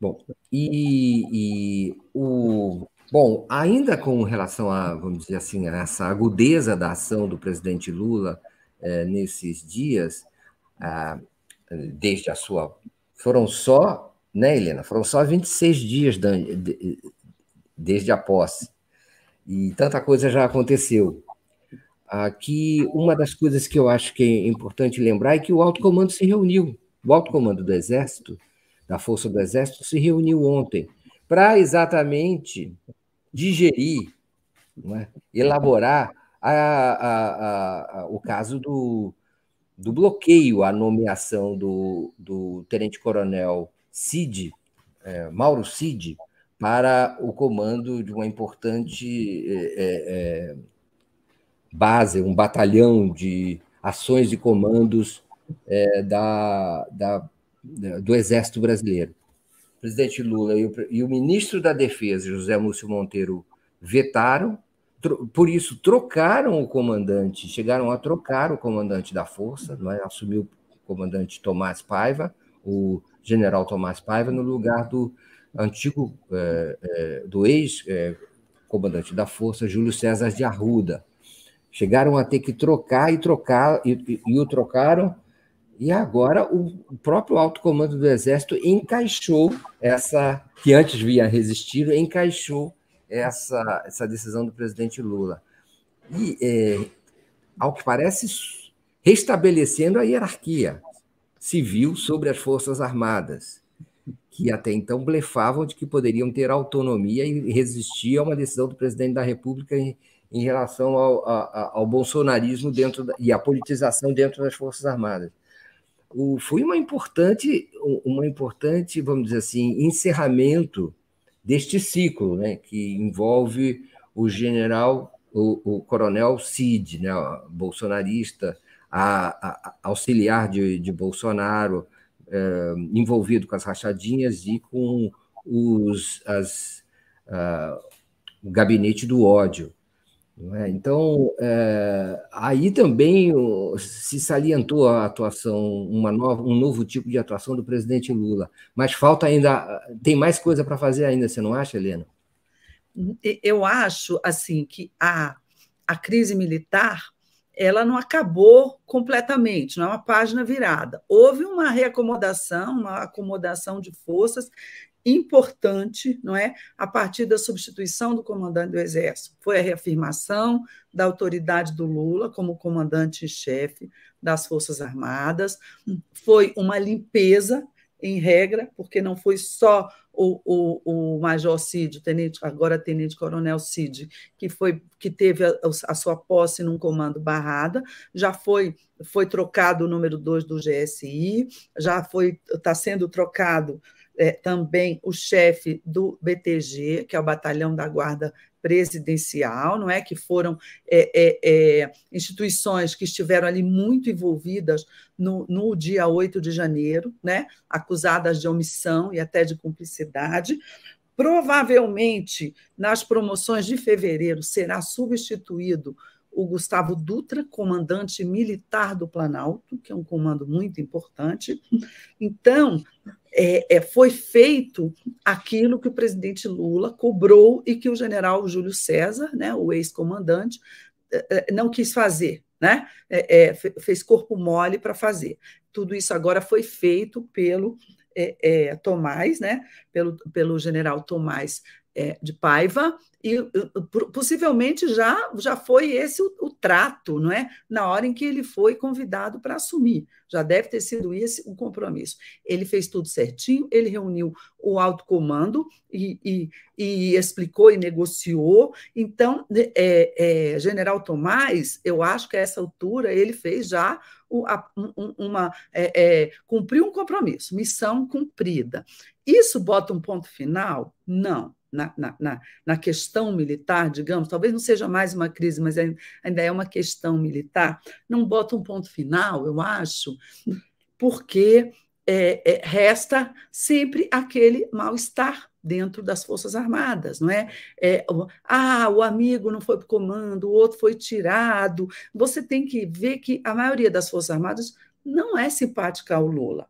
Bom, e, e, o bom, ainda com relação a, vamos dizer assim, a essa agudeza da ação do presidente Lula é, nesses dias, ah, desde a sua, foram só, né, Helena? Foram só 26 dias de, de, desde a posse e tanta coisa já aconteceu. Aqui, uma das coisas que eu acho que é importante lembrar é que o alto comando se reuniu, o alto comando do Exército da Força do Exército se reuniu ontem para exatamente digerir, é? elaborar a, a, a, o caso do, do bloqueio à nomeação do, do tenente-coronel Cid, é, Mauro Cid, para o comando de uma importante é, é, base, um batalhão de ações e comandos é, da, da do Exército Brasileiro. O presidente Lula e o, e o ministro da Defesa, José Múcio Monteiro, vetaram, por isso trocaram o comandante, chegaram a trocar o comandante da força, é? assumiu o comandante Tomás Paiva, o general Tomás Paiva, no lugar do antigo, é, é, do ex-comandante da força, Júlio César de Arruda. Chegaram a ter que trocar e trocar, e, e, e o trocaram e agora o próprio alto comando do Exército encaixou essa, que antes via resistido, encaixou essa, essa decisão do presidente Lula. E, é, ao que parece, restabelecendo a hierarquia civil sobre as Forças Armadas, que até então blefavam de que poderiam ter autonomia e resistir a uma decisão do presidente da República em, em relação ao, ao, ao bolsonarismo dentro da, e à politização dentro das Forças Armadas o, foi uma importante, uma importante, vamos dizer assim, encerramento deste ciclo, né, que envolve o general, o, o coronel Cid, né, bolsonarista, a, a, auxiliar de, de Bolsonaro, é, envolvido com as rachadinhas e com os, as, uh, o gabinete do ódio. É? Então, é, aí também se salientou a atuação, uma nova, um novo tipo de atuação do presidente Lula. Mas falta ainda, tem mais coisa para fazer ainda, você não acha, Helena? Eu acho assim que a, a crise militar ela não acabou completamente, não é uma página virada. Houve uma reacomodação, uma acomodação de forças importante, não é? A partir da substituição do comandante do Exército. Foi a reafirmação da autoridade do Lula como comandante-chefe das Forças Armadas, foi uma limpeza em regra, porque não foi só o, o, o Major Cid, tenente, agora Tenente Coronel Cid, que foi que teve a, a sua posse num comando barrada, já foi foi trocado o número 2 do GSI, já foi está sendo trocado é, também o chefe do BTG, que é o Batalhão da Guarda Presidencial, não é? Que foram é, é, é, instituições que estiveram ali muito envolvidas no, no dia 8 de janeiro, né? Acusadas de omissão e até de cumplicidade. Provavelmente, nas promoções de fevereiro, será substituído o Gustavo Dutra, comandante militar do Planalto, que é um comando muito importante. Então, é, é, foi feito aquilo que o presidente Lula cobrou e que o general Júlio César, né, o ex-comandante, é, é, não quis fazer, né? É, é fez corpo mole para fazer. Tudo isso agora foi feito pelo é, Tomás, né? Pelo, pelo general Tomás é, de Paiva, e possivelmente já, já foi esse o, o, trato, não é? Na hora em que ele foi convidado para assumir. Já deve ter sido esse o compromisso. Ele fez tudo certinho, ele reuniu o alto comando e, e, e explicou e negociou. Então, é, é, General Tomás, eu acho que a essa altura ele fez já uma é, é, cumpriu um compromisso, missão cumprida. Isso bota um ponto final? Não na, na, na, questão militar, digamos, talvez não seja mais uma crise, mas ainda é uma questão militar, não bota um ponto final, eu acho, porque é, é, resta sempre aquele mal-estar dentro das Forças Armadas, não é? é? Ah, o amigo não foi para o comando, o outro foi tirado. Você tem que ver que a maioria das Forças Armadas não é simpática ao Lula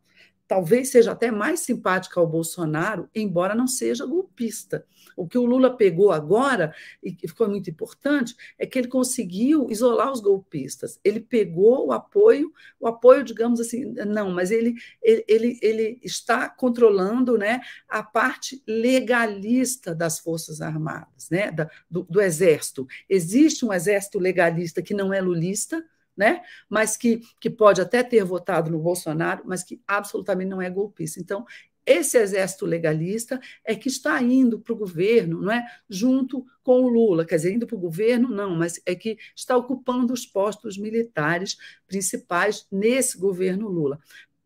talvez seja até mais simpática ao Bolsonaro, embora não seja golpista. O que o Lula pegou agora, e que ficou muito importante, é que ele conseguiu isolar os golpistas. Ele pegou o apoio, o apoio, digamos assim, não, mas ele, ele, ele, ele está controlando né, a parte legalista das Forças Armadas, né, da, do, do Exército. Existe um exército legalista que não é lulista, né? mas que, que pode até ter votado no Bolsonaro, mas que absolutamente não é golpista. Então, esse exército legalista é que está indo para o governo, não é? junto com o Lula, quer dizer, indo para o governo, não, mas é que está ocupando os postos militares principais nesse governo Lula.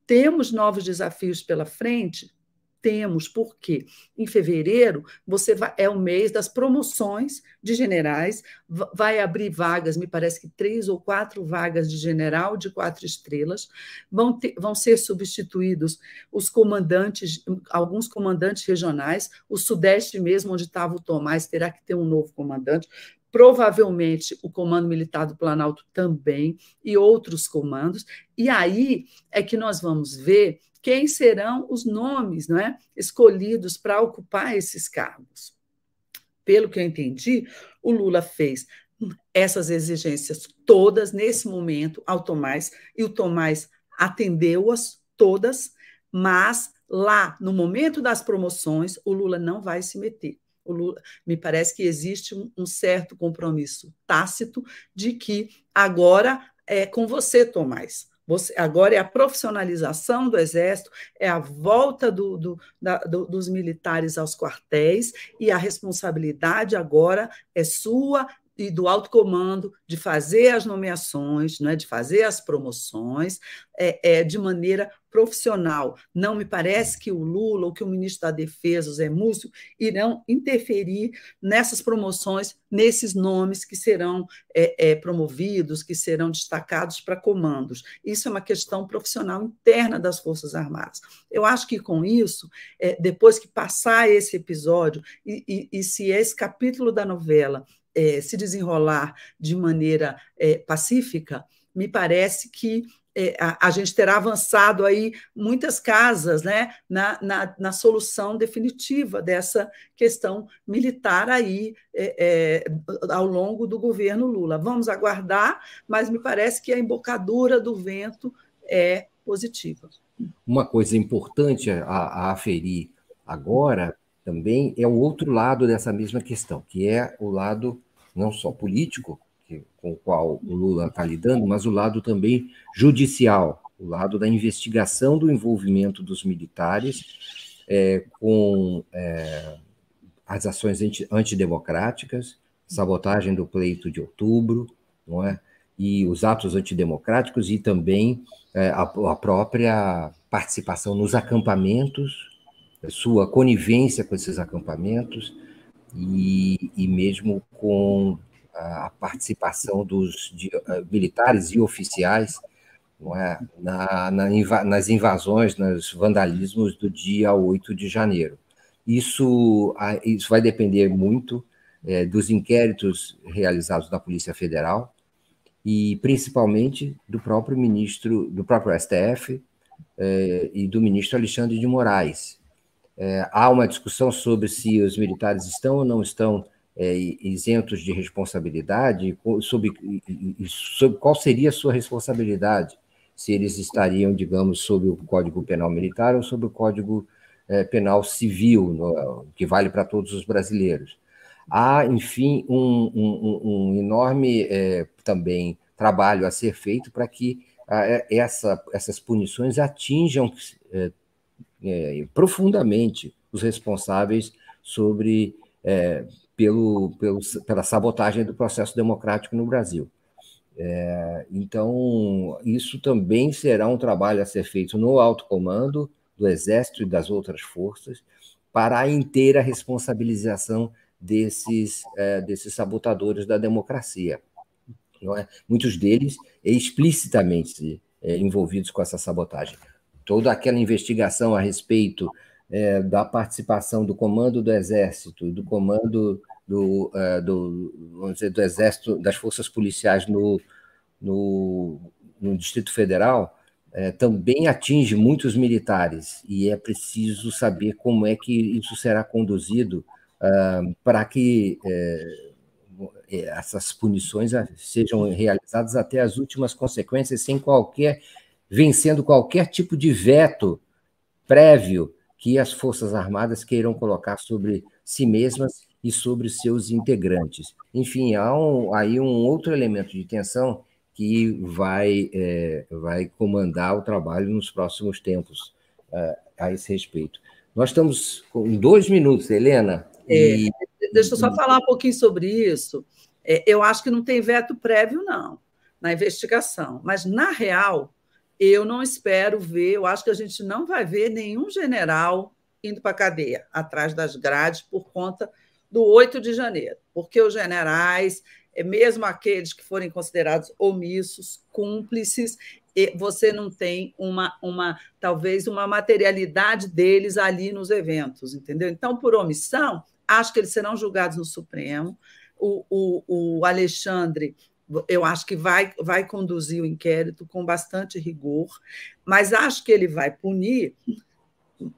Temos novos desafios pela frente? Temos, porque em fevereiro você vai, é o mês das promoções de generais, vai abrir vagas, me parece que três ou quatro vagas de general de quatro estrelas, vão, ter, vão ser substituídos os comandantes, alguns comandantes regionais, o Sudeste mesmo, onde estava o Tomás, terá que ter um novo comandante, provavelmente o Comando Militar do Planalto também, e outros comandos, e aí é que nós vamos ver quem serão os nomes não é, escolhidos para ocupar esses cargos. Pelo que eu entendi, o Lula fez essas exigências todas nesse momento ao Tomás, e o Tomás atendeu-as todas, mas lá, no momento das promoções, o Lula não vai se meter. Lula, me parece que existe um, um certo compromisso tácito de que agora é com você, Tomás. Você, agora é a profissionalização do Exército, é a volta do, do, da, do, dos militares aos quartéis, e a responsabilidade agora é sua e do alto comando de fazer as nomeações, né, de fazer as promoções é, é, de maneira profissional. Não me parece que o Lula ou que o ministro da Defesa, Zé Múcio, irão interferir nessas promoções, nesses nomes que serão é, é promovidos, que serão destacados para comandos. Isso é uma questão profissional interna das Forças Armadas. Eu acho que com isso, é, depois que passar esse episódio, e, e, e se esse capítulo da novela é, se desenrolar de maneira é, pacífica, me parece que é, a, a, gente terá avançado aí muitas casas né, na, na, na solução definitiva dessa questão militar aí é, é, ao longo do governo Lula. Vamos aguardar, mas me parece que a embocadura do vento é positiva. Uma coisa importante a, a aferir agora também é o outro lado dessa mesma questão, que é o lado não só político, que, com o qual o Lula está lidando, mas o lado também judicial, o lado da investigação do envolvimento dos militares é, com é, as ações anti, antidemocráticas, sabotagem do pleito de outubro, não é? e os atos antidemocráticos e também é, a, a própria participação nos acampamentos, sua conivência com esses acampamentos, e, e mesmo com a participação dos de, uh, militares e oficiais é? na, na, nas invasões, nos vandalismos do dia 8 de janeiro. Isso, isso vai depender muito é, dos inquéritos realizados da Polícia Federal e principalmente do próprio ministro, do próprio STF é, e do ministro Alexandre de Moraes, é, há uma discussão sobre se os militares estão ou não estão é, isentos de responsabilidade, sobre, sobre qual seria a sua responsabilidade, se eles estariam, digamos, sob o Código Penal Militar ou sob o Código é, Penal Civil, no, que vale para todos os brasileiros. Há, enfim, um, um, um enorme é, também trabalho a ser feito para que a, essa, essas punições atinjam é, profundamente os responsáveis sobre é, pelo, pelo, pela sabotagem do processo democrático no Brasil. É, então, isso também será um trabalho a ser feito no alto comando do Exército e das outras forças para a inteira responsabilização desses, é, desses sabotadores da democracia. Não é? Muitos deles explicitamente é, envolvidos com essa sabotagem toda aquela investigação a respeito é, da participação do comando do Exército e do comando do, é, do, vamos dizer, do Exército, das forças policiais no, no, no Distrito Federal, é, também atinge muitos militares e é preciso saber como é que isso será conduzido uh, para que é, é, essas punições sejam realizadas até as últimas consequências, sem qualquer vencendo qualquer tipo de veto prévio que as Forças Armadas queiram colocar sobre si mesmas e sobre seus integrantes. Enfim, há um, aí um outro elemento de tensão que vai, é, vai comandar o trabalho nos próximos tempos uh, a esse respeito. Nós estamos com dois minutos, Helena. É, e... Deixa eu só falar um pouquinho sobre isso. É, eu acho que não tem veto prévio, não, na investigação. Mas, na real, eu não espero ver, eu acho que a gente não vai ver nenhum general indo para a cadeia, atrás das grades, por conta do 8 de janeiro, porque os generais, é mesmo aqueles que forem considerados omissos, cúmplices, você não tem uma, uma talvez uma materialidade deles ali nos eventos, entendeu? Então, por omissão, acho que eles serão julgados no Supremo. O, o, o Alexandre eu acho que vai, vai conduzir o inquérito com bastante rigor, mas acho que ele vai punir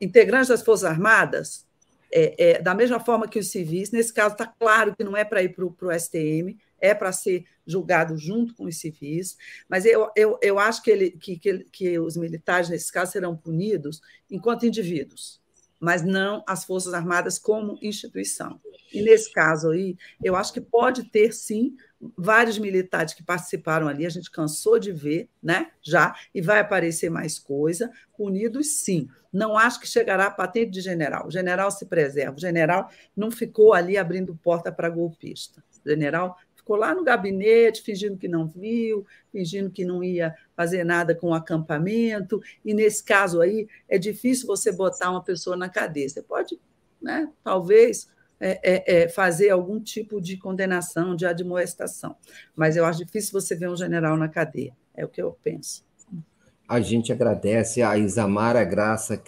integrantes das Forças Armadas é, é, da mesma forma que os civis. Nesse caso, está claro que não é para ir para o STM, é para ser julgado junto com os civis, mas eu, eu, eu acho que, ele, que, que, que os militares, nesse caso, serão punidos enquanto indivíduos, mas não as Forças Armadas como instituição. E nesse caso aí, eu acho que pode ter, sim, vários militares que participaram ali, a gente cansou de ver, né? Já, e vai aparecer mais coisa. Unidos, sim. Não acho que chegará a patente de general. O general se preserva. O general não ficou ali abrindo porta para golpista. O general ficou lá no gabinete, fingindo que não viu, fingindo que não ia fazer nada com o acampamento. E nesse caso aí, é difícil você botar uma pessoa na cadeia. Você pode, né, talvez, é, é, é, fazer algum tipo de condenação, de admoestação. Mas eu acho difícil você ver um general na cadeia. É o que eu penso. A gente agradece a Isamara Graça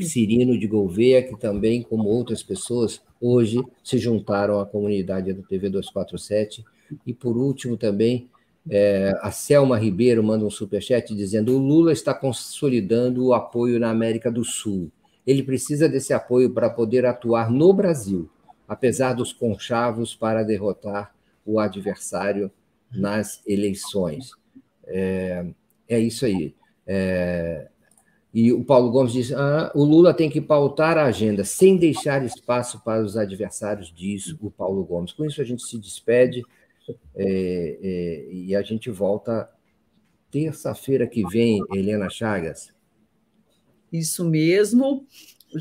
Cirino de Gouveia, que também, como outras pessoas, hoje se juntaram à comunidade do TV 247. E, por último, também, é, a Selma Ribeiro manda um superchat dizendo: o Lula está consolidando o apoio na América do Sul. Ele precisa desse apoio para poder atuar no Brasil, apesar dos conchavos para derrotar o adversário nas eleições. É, é isso aí. É, e o Paulo Gomes diz: ah, o Lula tem que pautar a agenda sem deixar espaço para os adversários, diz o Paulo Gomes. Com isso, a gente se despede é, é, e a gente volta terça-feira que vem, Helena Chagas. Isso mesmo.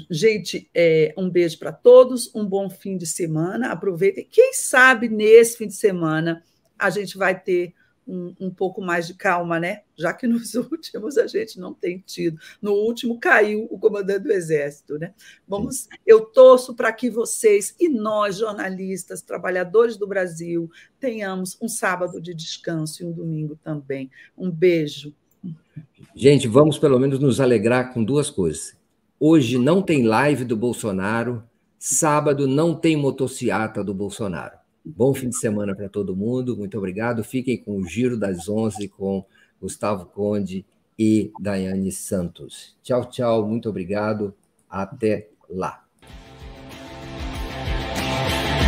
Gente, é, um beijo para todos, um bom fim de semana. Aproveitem. Quem sabe nesse fim de semana a gente vai ter um, um, pouco mais de calma, né? Já que nos últimos a gente não tem tido. No último caiu o comandante do Exército, né? Vamos, eu torço para que vocês e nós, jornalistas, trabalhadores do Brasil, tenhamos um sábado de descanso e um domingo também. Um beijo. Gente, vamos pelo menos nos alegrar com duas coisas. Hoje não tem live do Bolsonaro, sábado não tem motociata do Bolsonaro. Bom fim de semana para todo mundo. Muito obrigado. Fiquem com o Giro das 11 com Gustavo Conde e Daiane Santos. Tchau, tchau. Muito obrigado. Até lá.